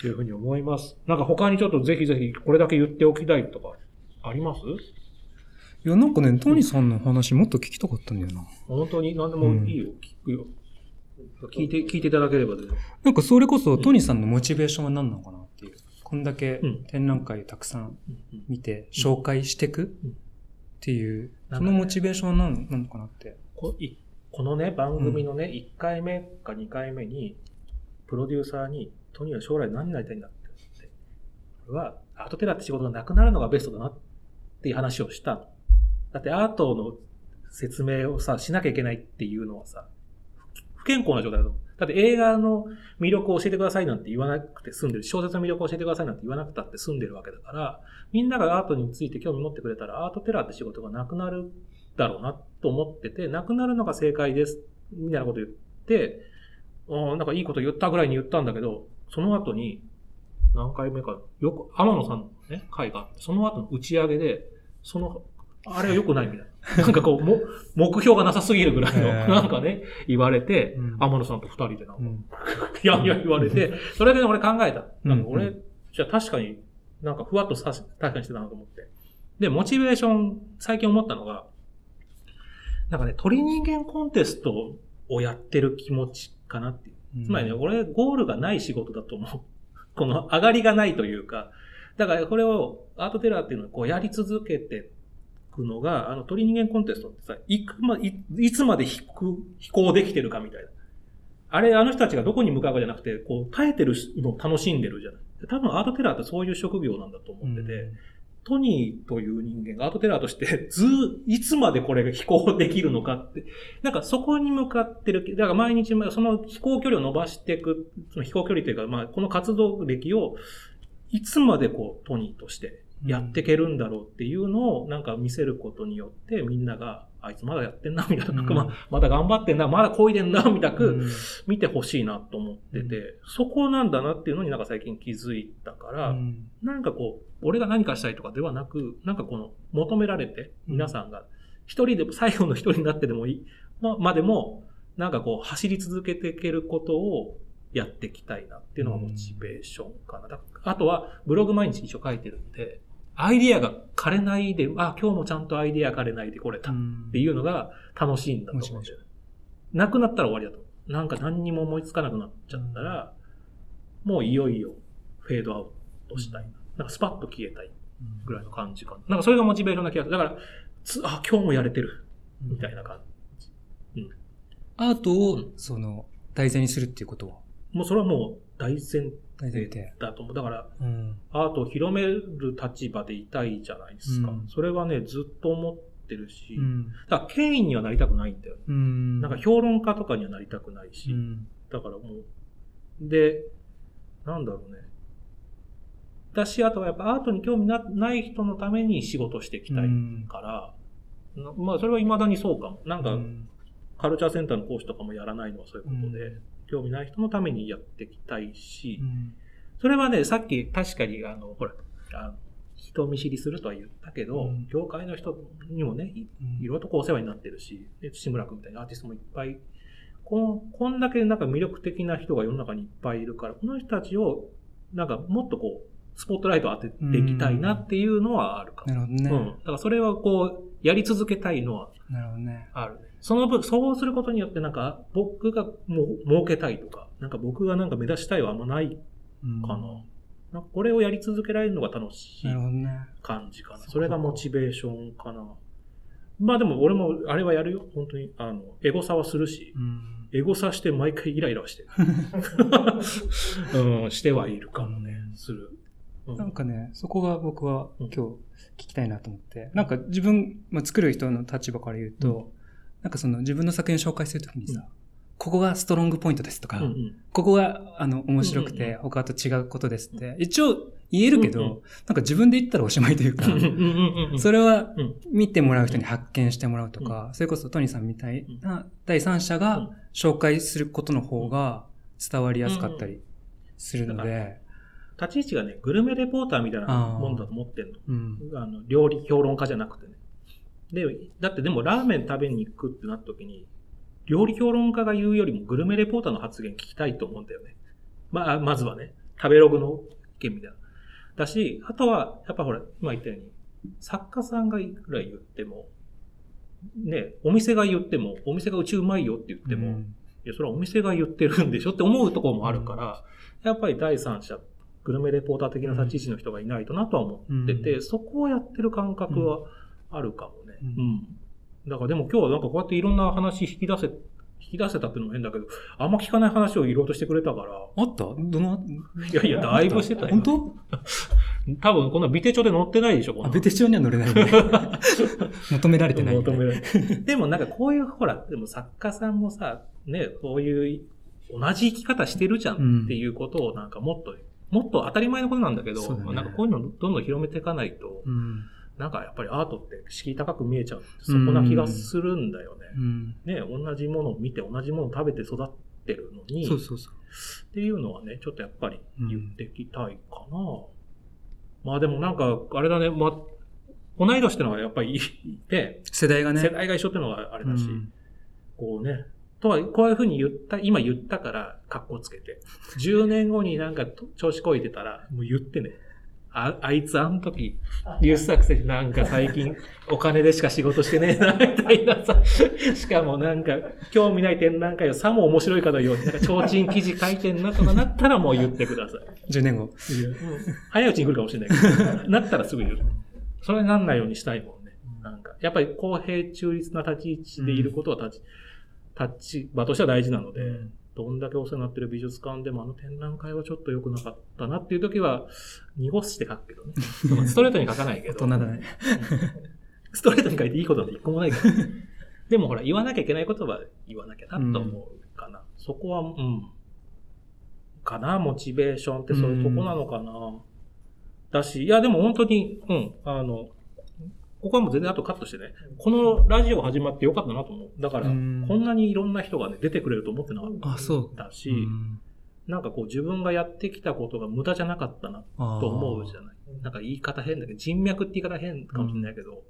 いうふうに思います。(laughs) なんか他にちょっとぜひぜひこれだけ言っておきたいとか、あります？いや、なんかね、トニーさんの話もっと聞きたかったんだよな。本当に？何でもいいよ、聞くよ。聞いて、聞いていただければで。なんかそれこそトニーさんのモチベーションは何なのかなっていう。こんだけうん展覧会たくさん見て紹介していくっていう、そのモチベーションは何なのかなって。こいこのね、番組のね、1回目か2回目に、プロデューサーに、トニーは将来何になりたいんだ？って言って、これはアートテラって仕事がなくなるのがベストだなっていう話をしたの。だってアートの説明をさ、しなきゃいけないっていうのはさ、不健康な状態だと思う。だって映画の魅力を教えてくださいなんて言わなくて済んでる。小説の魅力を教えてくださいなんて言わなくたって済んでるわけだから、みんながアートについて興味持ってくれたら、アートテラーって仕事がなくなるだろうなと思ってて、なくなるのが正解です、みたいなこと言って、あなんかいいこと言ったぐらいに言ったんだけど、その後に、何回目か、よく、天野さんのね、会があって、その後の打ち上げで、その、あれは良くないみたいな。なんかこう、も、目標がなさすぎるぐらいの、なんかね、言われてうん、天野さんと二人でなんかうん。いやいや言われて、それで俺考えた。なんか俺、うんじゃあ確かになんかふわっとさし確かにしてたなと思って。で、モチベーション、最近思ったのが、なんかね、鳥人間コンテストをやってる気持ちかなっていう。つまりね、俺、ゴールがない仕事だと思う。この上がりがないというか、だからこれをアートテラーっていうのをこうやり続けていくのが、あの鳥人間コンテストってさ、いくま、いいつまで飛行飛行できてるかみたいな。あれ、あの人たちがどこに向かうかじゃなくて、こう、耐えてるのを楽しんでるじゃない。多分アートテラーってそういう職業なんだと思ってて、トニーという人間がアートテラーとして、ずー、いつまでこれが飛行できるのかって、なんかそこに向かってる、だから毎日、その飛行距離を伸ばしていく、その飛行距離というか、まあ、この活動歴を、いつまでこう、トニーとしてやっていけるんだろうっていうのを、なんか見せることによって、みんなが、あいつまだやってんな、みたいな、うん。まあ、(laughs) まだ頑張ってんな、まだ漕いでんな、みたく、うん。見てほしいなと思ってて、そこなんだなっていうのになんか最近気づいたから、うん。なんかこう、俺が何かしたいとかではなく、なんかこの、求められて、皆さんが、一人でも、最後の一人になってでもいい、ま、までも、なんかこう、走り続けていけることをやっていきたいなっていうのがモチベーションかな。だあとは、ブログ毎日一応書いてるんで、アイディアが枯れないで、あ、今日もちゃんとアイディア枯れないで来れたっんていうのが楽しいんだと思うん。なくなったら終わりだと。なんか何にも思いつかなくなっちゃったら、もういよいよフェードアウトしたい。なんかスパッと消えたいぐらいの感じかな。なんかそれがモチベーションな気がする。だから、つあ、今日もやれてる。みたいな感じ。アートをうん、その、題材にするっていうことは？もうそれはもう大前題材提で。だと思う。だから、うん。アートを広める立場でいたいじゃないですか。うんそれはね、ずっと思ってるし、うん。だから権威にはなりたくないんだよね。うん。なんか評論家とかにはなりたくないし、うん。だからもう、で、なんだろうね。だし、あとはやっぱアートに興味なない人のために仕事していきたいうんから、なまあそれは未だにそうかも。なんか、うんカルチャーセンターの講師とかもやらないのはそういうことで、うん興味ない人のためにやっていきたいし、うん。それはね、さっき確かに、あの、ほら、あの人見知りするとは言ったけど、うん。業界の人にもね、いいろいろとこうお世話になってるし、で土村君みたいなアーティストもいっぱい、このこんだけなんか魅力的な人が世の中にいっぱいいるから、この人たちを、なんかもっとこう、スポットライト当てていきたいなっていうのはあるかも。なるほどね。うん。だからそれはこう、やり続けたいのはなるほどね。あるね。その分、そうすることによってなんか、僕がもう儲けたいとか、なんか僕がなんか目指したいはあんまないうんかな。なんかこれをやり続けられるのが楽しいなるほどね。感じかな。それがモチベーションかな。まあでも俺もあれはやるよ。本当に。あの、エゴサはするし、うん。エゴサして毎回イライラはしてる。(laughs) (laughs) うん、してはいるかもね。する。うん。なんかね、そこが僕はうん。今日聞きたいなと思って、なんか自分、まあ、作る人の立場から言うと、なんかその自分の作品を紹介するときにさ、うん。ここがストロングポイントですとか、うんうん。ここがあの面白くて他と違うことですって、一応言えるけど、うんうん。なんか自分で言ったらおしまいというか、それはうん。見てもらう人に発見してもらうとか、それこそトニーさんみたいな第三者が紹介することの方が伝わりやすかったりするのだで、立ち位置がね、グルメレポーターみたいなもんだと思ってんの。うん。あの料理評論家じゃなくてね。で、だってでもラーメン食べに行くってなった時に、料理評論家が言うよりもグルメレポーターの発言聞きたいと思うんだよね。まあ、まずはね、食べログの意見みたいな。だし、あとは、やっぱほら、今言ったように、作家さんがいくら言っても、ね、お店が言っても、お店がうちうまいよって言っても、うんいや、それはお店が言ってるんでしょって思うところもあるから、やっぱり第三者、グルメレポーター的な立ち位置の人がいないとなとは思ってて、うそこをやってる感覚はあるかもね。ううん。ん。だからでも今日はなんかこうやっていろんな話引き出せ、引き出せたっていうのも変だけど、あんま聞かない話を言ろうとしてくれたから、あった？どの？いやいや、だいぶしてたよ。本当？(laughs) 多分こんなビテ帳で載ってないでしょ、こんあ、なベテチョには乗れないね。(laughs) 求められてない、(laughs) 求められるでもなんかこういう、ほら、でも作家さんもさ、ね、こういう同じ生き方してるじゃうんんっていうことをなんかもっと、もっと当たり前のことなんだけど、そうだねなんかこういうのどんどん広めていかないと、うん。なんかやっぱりアートって敷居高く見えちゃう。そこな気がするんだよね。うん。ね、同じものを見て同じものを食べて育ってるのに、そうそうそう。っていうのはね、ちょっとやっぱり言っていきたいかな。まあでもなんか、あれだね、まあ、同い年ってのはやっぱりいて、世代がね。世代が一緒ってのはあれだし、うんこうね、とは、こういうふうに言った、今言ったから、格好つけて。10年後になんかと調子こいてたら、もう言ってね。あ、あいつあの時、言ってたくせになんか最近お金でしか仕事してねえな、みたいなさ。しかもなんか、興味ない展覧会をさも面白いかのように、なんか提灯記事書いてんなとかなったらもう言ってください。10年後。早いうちに来るかもしれないけど、なったらすぐ言う。それになんないようにしたいもんね。なんか、やっぱり公平中立な立ち位置でいることは立ち、立場としては大事なので、うんどんだけお世話になってる美術館でもあの展覧会はちょっと良くなかったなっていう時は、濁して書くけどね。(laughs) ストレートに書かないけど。大人だね。(laughs) ストレートに書いていいことなんて一個もないから。でもほら、言わなきゃいけないことは言わなきゃなと思うかな。そこは、うん。かな、モチベーションってそういうとこなのかな。だし、いやでも本当に、うん、あの、ここはもう全然後カットしてね、このラジオ始まってよかったなと思う。だから、こうんんなにいろんな人がね、出てくれると思ってなかった。し、うんなんかこう自分がやってきたことが無駄じゃなかったなと思うじゃない。なんか言い方変だけど、人脈って言い方変かもしれないけど、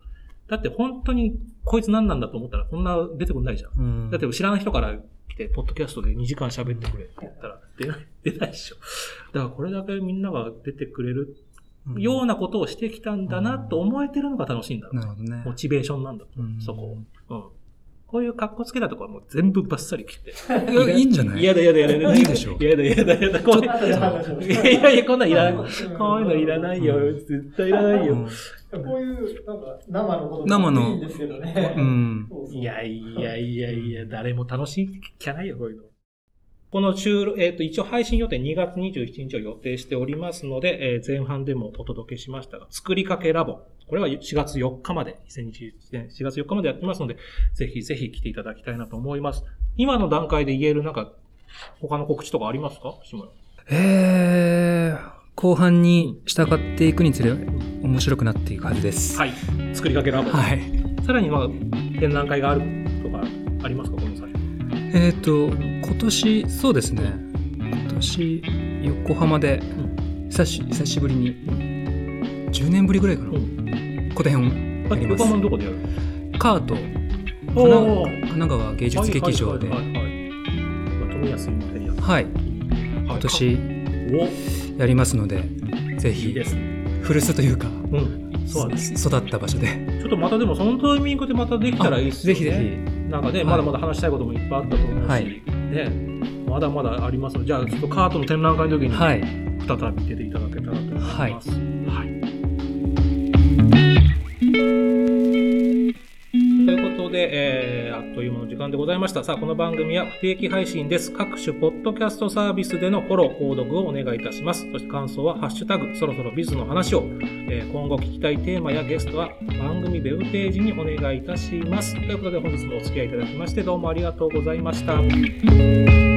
だって本当にこいつ何なんだと思ったらこんな出てこないじゃん。うんだって知らない人から来て、ポッドキャストで2時間喋ってくれって言ったら出ない、出ないでしょ。だからこれだけみんなが出てくれるようなことをしてきたんだなと思えてるのが楽しいんだろうねなるほどね。モチベーションなんだと、うんそこ。うん。こういう格好つけたところはもう全部バッサリ切って。いや、いいんじゃない？嫌だ嫌だ嫌だ嫌だ。いいでしょ嫌だ嫌だ嫌だ。こういういやいやいや、こんなんいらない。こういうのいらないよ。うん絶対いらないよ。うんこういう、なんか、生のこと生のいいんですけどね。うん。いやいやいやいや、誰も楽しいきゃないよ、こういうの。この収録、えっ、と、一応配信予定2月27日を予定しておりますので、えー前半でもお届けしましたが、作りかけラボ。これは4月4日まで、2021年4月4日までやってますので、ぜひぜひ来ていただきたいなと思います。今の段階で言える、なんか、他の告知とかありますか？志村。えー、後半に従っていくにつれ面白くなっていくはずです。はい。作りかけラボ。はい。さらに、まあ、展覧会があるとか、ありますか？えっ、と、今年、そうですね。今年、横浜で、久し久しぶりに、10年ぶりぐらいかな。うん。個展をあやります横浜。のどこでやるカート、神奈川芸術劇場で、はい。今年おやりますので、ぜひ。古巣というか、うん。そうだね。育った場所で。ちょっとまたでもそのタイミングでまたできたらいいっすよね。ぜひぜひ。なんかね、はいまだまだ話したいこともいっぱいあったと思うし、はいね、まだまだありますので、じゃあちょっとカートの展覧会の時にはい。再び出ていただけたらと思います。はい。といことで、えー、あっという間の時間でございました。さあ、この番組は不定期配信です。各種ポッドキャストサービスでのフォロー、購読をお願いいたします。そして感想は、ハッシュタグ、そろそろビズの話を、えー今後聞きたいテーマやゲストは番組ウェブページにお願いいたします。ということで、本日もお付き合いいただきまして、どうもありがとうございました。